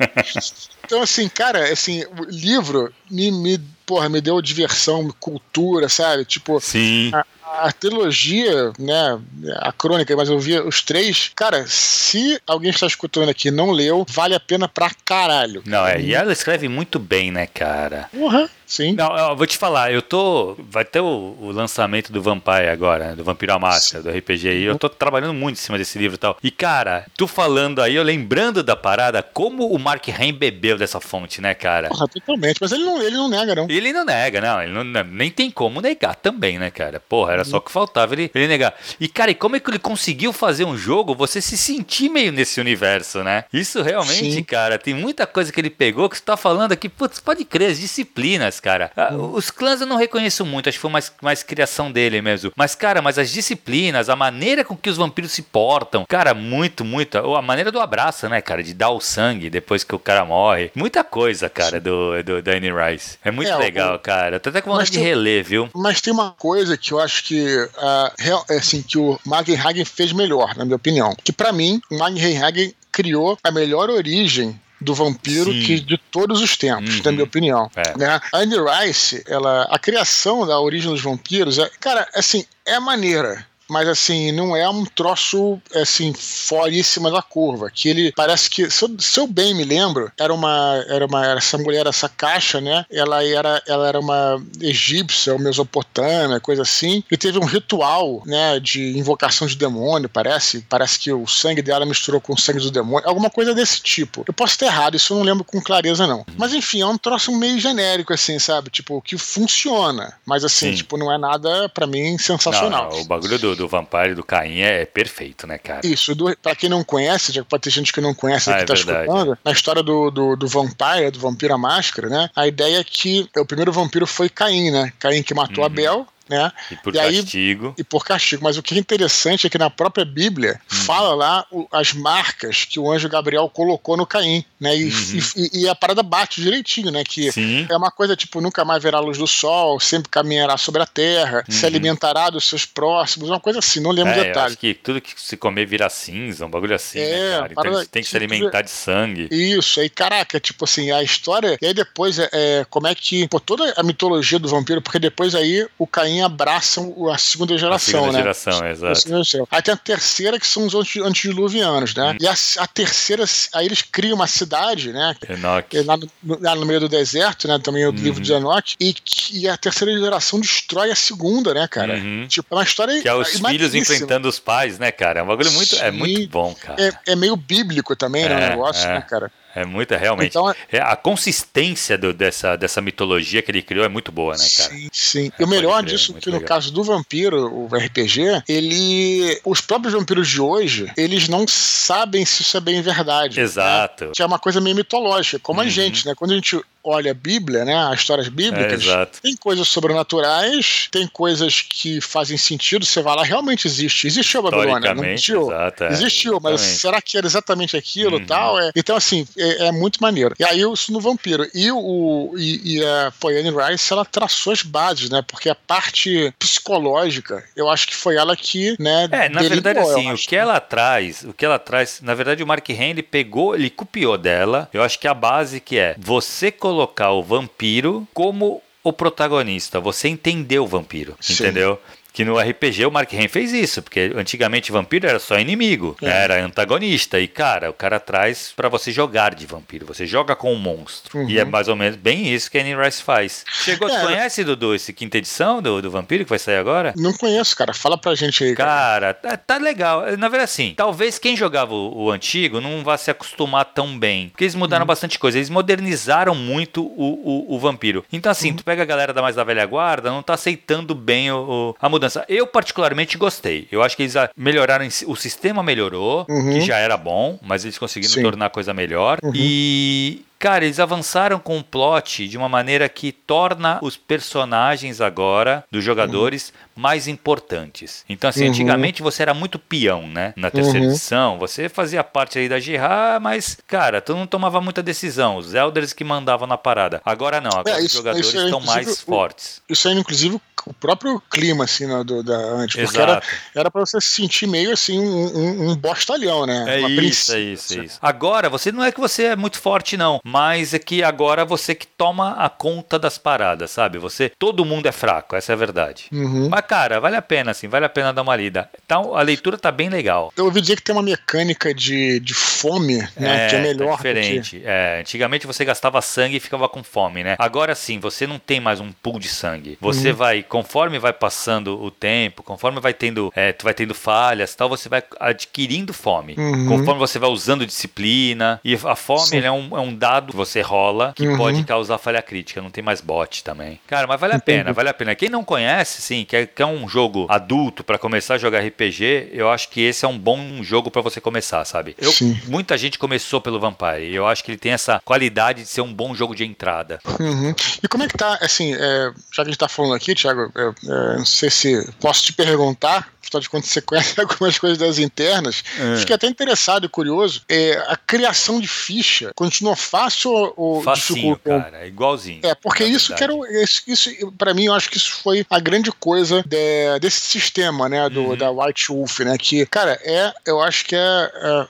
então, assim, cara, assim, o livro me, me, porra, me deu diversão, cultura, sabe? Tipo, Sim. A, a trilogia, né, a crônica, mas eu vi os três. Cara, se alguém está escutando aqui e não leu, vale a pena pra caralho. Não, é, e ela escreve muito bem, né, cara? Uhum. Sim. Não, eu vou te falar, eu tô. Vai ter o, o lançamento do Vampire agora, né, do Vampiro à Máscara, do RPG aí. Eu tô trabalhando muito em cima desse livro e tal. E, cara, tu falando aí, eu lembrando da parada, como o Mark Hain bebeu dessa fonte, né, cara? Porra, totalmente. Mas ele não, ele não nega, não. Ele não nega, não. Ele não, nem tem como negar também, né, cara? Porra, era só que faltava ele, ele negar. E, cara, e como é que ele conseguiu fazer um jogo você se sentir meio nesse universo, né? Isso realmente, Sim. cara, tem muita coisa que ele pegou que você tá falando aqui, putz, pode crer, as disciplinas, cara. Ah, os clãs eu não reconheço muito, acho que foi mais, mais criação dele mesmo. Mas, cara, mas as disciplinas, a maneira com que os vampiros se portam, cara, muito, muito. A maneira do abraço, né, cara, de dar o sangue depois que o cara morre. Muita coisa, cara, do, do da Annie Rice. É muito é, legal, o... cara. Tô até com vontade de reler, viu? Mas tem uma coisa que eu acho que, uh, assim, que o Hagen fez melhor, na minha opinião. Que para mim, o Hagen criou a melhor origem do vampiro que de todos os tempos, uhum. na minha opinião. É. Né? A Anne Rice, ela, a criação da origem dos vampiros, é, cara, assim, é maneira mas assim, não é um troço assim, foríssima da curva. Que ele parece que, se eu, se eu, bem me lembro, era uma, era uma. Essa mulher, essa caixa, né? Ela era, ela era uma egípcia ou mesopotâmia, coisa assim, e teve um ritual, né, de invocação de demônio, parece. Parece que o sangue dela misturou com o sangue do demônio, alguma coisa desse tipo. Eu posso ter errado, isso eu não lembro com clareza, não. Mas enfim, é um troço meio genérico, assim, sabe? Tipo, que funciona. Mas assim, Sim. tipo, não é nada, para mim, sensacional. Não, o bagulho do, do Vampire do Caim é perfeito, né, cara? Isso, do, pra quem não conhece, já pode ter gente que não conhece ah, que é tá verdade. escutando, na história do, do, do Vampire, do Vampiro à Máscara, né? A ideia é que o primeiro vampiro foi Caim, né? Caim que matou uhum. Abel, né? E por e castigo. Aí, e por castigo. Mas o que é interessante é que na própria Bíblia hum. fala lá o, as marcas que o anjo Gabriel colocou no Caim, né? E, uhum. e, e, a parada bate direitinho, né? Que Sim. é uma coisa tipo, nunca mais verá a luz do sol, sempre caminhará sobre a terra, uhum. se alimentará dos seus próximos, uma coisa assim, não lembro é, detalhes. Acho que tudo que se comer vira cinza, um bagulho assim, né, é, né? Então tem que se alimentar de sangue. Isso, aí, caraca, tipo assim, a história, e aí depois é, é como é que, pô, toda a mitologia do vampiro, porque depois aí o Caim Abraçam a segunda geração, a segunda né? Geração, exato. A segunda geração. Aí tem a terceira, que são os antediluvianos, né? Hum. E a, a, terceira, aí eles criam uma cidade, né? Enoch. Lá no, lá no meio do deserto, né? Também é o uhum. livro de Enoch. E, e a terceira geração destrói a segunda, né, cara? Uhum. Tipo, é uma história. Que é os filhos enfrentando os pais, né, cara? É um bagulho muito, é muito bom, cara. É, é meio bíblico também, é, né? O negócio, é. né, cara? É muito, realmente. Então, é, é a consistência do, dessa, dessa mitologia que ele criou é muito boa, né, cara? Sim, sim. É, e o melhor crer, disso é que no caso do vampiro, o RPG, ele. Os próprios vampiros de hoje, eles não sabem se isso é bem verdade. Né? Exato. Né? Que é uma coisa meio mitológica, como uhum. a gente, né? Quando a gente olha a Bíblia, né, as histórias bíblicas, é, tem coisas sobrenaturais, tem coisas que fazem sentido, você vai lá, realmente existe. Existiu a Babilônia, não existiu? Exato, é, existiu, mas será que era exatamente aquilo uhum. tal? É, então, assim, é, é, muito maneiro. E aí, isso no Vampiro. E, o, e, e a Poyane Rice, ela traçou as bases, né, porque a parte psicológica, eu acho que foi ela que, né, É, na verdade, assim, o que ela traz, o que ela traz, na verdade, o Mark Henry pegou, ele copiou dela, eu acho que a base que é, você colocar colocar o vampiro como o protagonista. Você entendeu o vampiro, Sim. entendeu? Que no RPG o Mark Hen fez isso, porque antigamente vampiro era só inimigo, é. era antagonista. E, cara, o cara traz para você jogar de vampiro. Você joga com um monstro. Uhum. E é mais ou menos bem isso que a Annie Rice faz. Chegou, é, conhece, Dudu, esse quinta edição do, do Vampiro que vai sair agora? Não conheço, cara. Fala pra gente aí. Cara, cara tá, tá, legal. Na verdade, assim, talvez quem jogava o, o, antigo não vá se acostumar tão bem. Porque eles mudaram uhum. bastante coisa. Eles modernizaram muito o, o, o vampiro. Então, assim, uhum. tu pega a galera da mais da velha guarda, não tá aceitando bem o, a mudança mudança. Eu particularmente gostei. Eu acho que eles melhoraram, o sistema melhorou, uhum. que já era bom, mas eles conseguiram Sim. tornar a coisa melhor. Uhum. E Cara, eles avançaram com o plot de uma maneira que torna os personagens agora, dos jogadores, uhum. mais importantes. Então, assim, uhum. antigamente você era muito peão, né? Na terceira uhum. edição, você fazia parte aí da Gerard, mas, cara, tu não tomava muita decisão. Os Elders que mandavam na parada. Agora não, agora é, isso, os jogadores isso é, estão mais o, fortes. Isso aí, inclusive, o próprio clima, assim, né, do, da antes. Porque era, era pra você se sentir meio assim, um, um, um bostalhão, né? É Uma isso, é isso, é isso. Agora, você não é que você é muito forte, não, mas é que agora você que toma a conta das paradas, sabe? Você, todo mundo é fraco, essa é a verdade. Uhum. Mas, cara, vale a pena, assim, vale a pena dar uma lida. Então, a leitura tá bem legal. Eu ouvi dizer que tem uma mecânica de, de fome, né? É, que é melhor. Tá diferente. Que... É, antigamente você gastava sangue e ficava com fome, né? Agora sim, você não tem mais um pool de sangue. Você uhum. vai conforme vai passando o tempo, conforme vai tendo, é, tu vai tendo falhas, tal, você vai adquirindo fome. Uhum. Conforme você vai usando disciplina e a fome é um, é um dado que você rola que uhum. pode causar falha crítica. Não tem mais bot também. Cara, mas vale a pena, vale a pena. Quem não conhece, sim, quer, quer um jogo adulto para começar a jogar RPG, eu acho que esse é um bom jogo para você começar, sabe? Eu, muita gente começou pelo Vampire e eu acho que ele tem essa qualidade de ser um bom jogo de entrada. Uhum. E como é que tá, assim, é, já que a gente tá falando aqui, Thiago, é, é, não sei se posso te perguntar, afinal de contas você conhece algumas coisas das internas. É. Fiquei até interessado e curioso. É, a criação de ficha continua fácil ou Facinho, cara, é igualzinho. É, porque isso que era, isso, isso para mim, eu acho que isso foi a grande coisa de, desse sistema, né, do, uhum. da White Wolf, né, que, cara, é, eu acho que é é,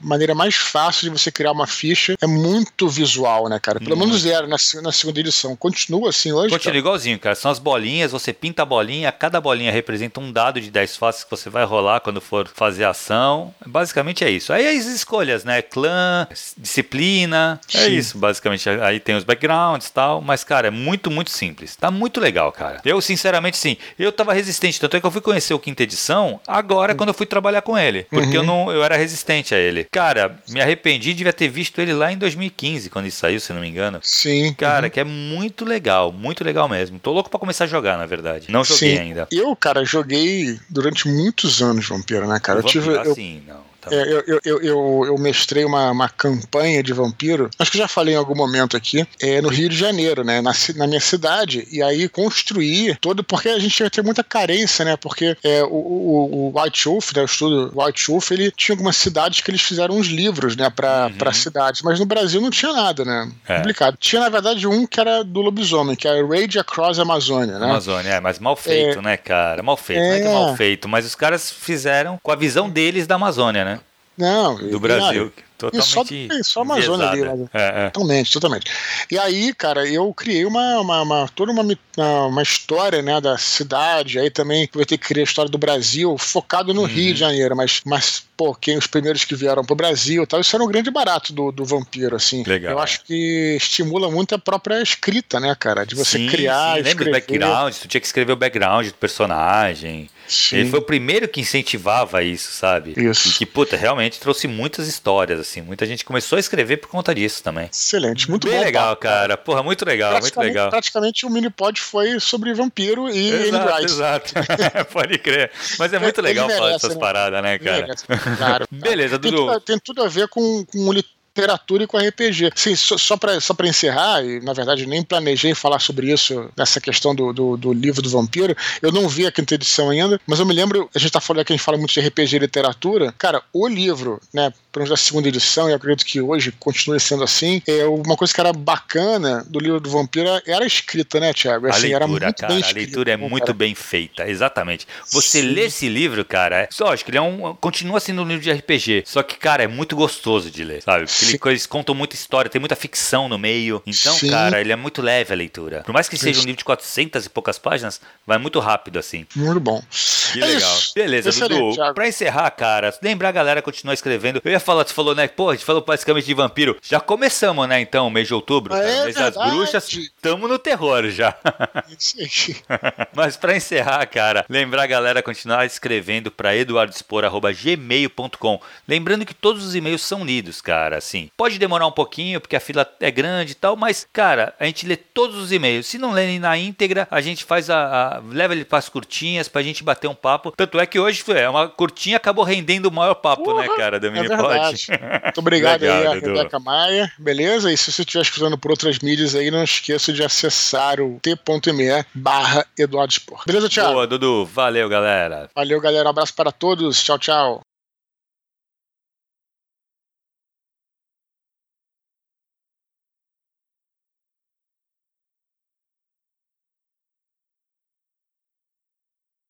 maneira mais fácil de você criar uma ficha é muito visual, né, cara? Pelo menos era na, na, segunda edição. Continua assim hoje? Continua cara? igualzinho, cara. São as bolinhas, você pinta a bolinha, cada bolinha representa um dado de 10 faces que você vai rolar quando for fazer ação. Basicamente é isso. Aí as escolhas, né? Clã, disciplina. É Sim. isso, basicamente. Aí tem os backgrounds e tal. Mas, cara, é muito, muito simples. Tá muito legal, cara. Eu, sinceramente, sim. Eu tava resistente. Tanto é que eu fui conhecer o quinta edição agora, uhum. quando eu fui trabalhar com ele. Porque uhum. eu não eu era resistente a ele. Cara, me arrependi, devia ter visto ele lá em 2015, quando ele saiu, se não me engano. Sim. Cara, uhum. que é muito legal, muito legal mesmo. Tô louco para começar a jogar, na verdade. Não joguei Sim. ainda. Eu, cara, joguei durante muitos anos Vampiro, né, cara? eu tive. Eu... Assim, não. É, eu, eu, eu, eu, mestrei uma, uma campanha de vampiro, acho que já falei em algum momento aqui, é, no Rio de Janeiro, né? Na, na minha cidade. E aí construir todo. Porque a gente ia ter muita carência, né? Porque é, o, o, o, White Wolf, né, o estudo White Wolf, ele tinha algumas cidades que eles fizeram uns livros, né? Pra, uhum. Pra cidades. Mas no Brasil não tinha nada, né? É. Complicado. Tinha, na verdade, um que era do lobisomem, que era Rage Across Amazônia, né? Amazônia, é, mas mal feito, é. né, cara? Mal feito. Não é que é mal feito, mas os caras fizeram com a visão deles da Amazônia, né? Não, do Brasil. totalmente. Só, só Amazônia ali. É, é. Totalmente, totalmente. E aí, cara, eu criei uma, uma, uma toda uma, uma, história né, da cidade, aí também eu ter que criar a história do Brasil, focado no uhum. Rio de Janeiro, mas, mas pô, quem os primeiros que vieram pro Brasil e tal, isso era um grande barato do, do vampiro, assim. Legal. Eu acho que estimula muito a própria escrita, né, cara? De você sim, criar. Sim. Lembra do background? Tu tinha que escrever o background do personagem. Sim. Ele foi o primeiro que incentivava isso, sabe? Isso. E que, puta, realmente trouxe muitas histórias, assim. Muita gente começou a escrever por conta disso também. Excelente, muito Bem bom. legal, cara. Porra, muito legal, muito legal. Praticamente o Minipod foi sobre vampiro e exato, Exato, Pode crer. Mas é muito legal merece, falar dessas né? paradas, né, cara? Merece, claro. Beleza, tem Dudu. Tudo, tem tudo a ver com, com o literatura e com RPG. Sim, só, só para só encerrar, e na verdade nem planejei falar sobre isso, nessa questão do, do, do, livro do vampiro, eu não vi a quinta edição ainda, mas eu me lembro, a gente tá falando que a gente fala muito de RPG e literatura, cara, o livro, né, pelo menos da segunda edição, e acredito que hoje continue sendo assim, é uma coisa que era bacana do livro do vampiro era a escrita, né, Tiago? Assim, a leitura, cara, a leitura é muito cara. bem feita, exatamente. Você Sim. lê esse livro, cara, é, lógico, ele é um, continua sendo um livro de RPG, só que, cara, é muito gostoso de ler, sabe? Porque ele, eles contam muita história, tem muita ficção no meio. Então, Sim. cara, ele é muito leve a leitura. Por mais que seja um livro de 400 e poucas páginas, vai muito rápido assim. Muito bom. Que é legal. Isso. Beleza, Excelente, Dudu. Thiago. Pra encerrar, cara, lembrar a galera continuar escrevendo. Eu ia falar, tu falou, né? Pô, a gente falou basicamente de vampiro. Já começamos, né, então, mês de outubro, cara, é mês das bruxas. Tamo no terror já. Mas pra encerrar, cara, lembrar a galera continuar escrevendo pra eduardospor.gmail.com. Lembrando que todos os e-mails são lidos, cara, assim. Pode demorar um pouquinho, porque a fila é grande e tal, mas, cara, a gente lê todos os e-mails. Se não lerem na íntegra, a gente faz a. a leva ele para as curtinhas pra gente bater um papo. Tanto é que hoje é uma curtinha acabou rendendo o maior papo, né, cara, da Minipod. É Muito obrigado Legal, aí a. Rebeca Maia, beleza? E se você estiver escutando por outras mídias aí, não esqueça de acessar o t.me barra Eduardo Sport. Beleza, Thiago? Boa, Dudu. Valeu, galera. Valeu, galera. Um abraço para todos. Tchau, tchau.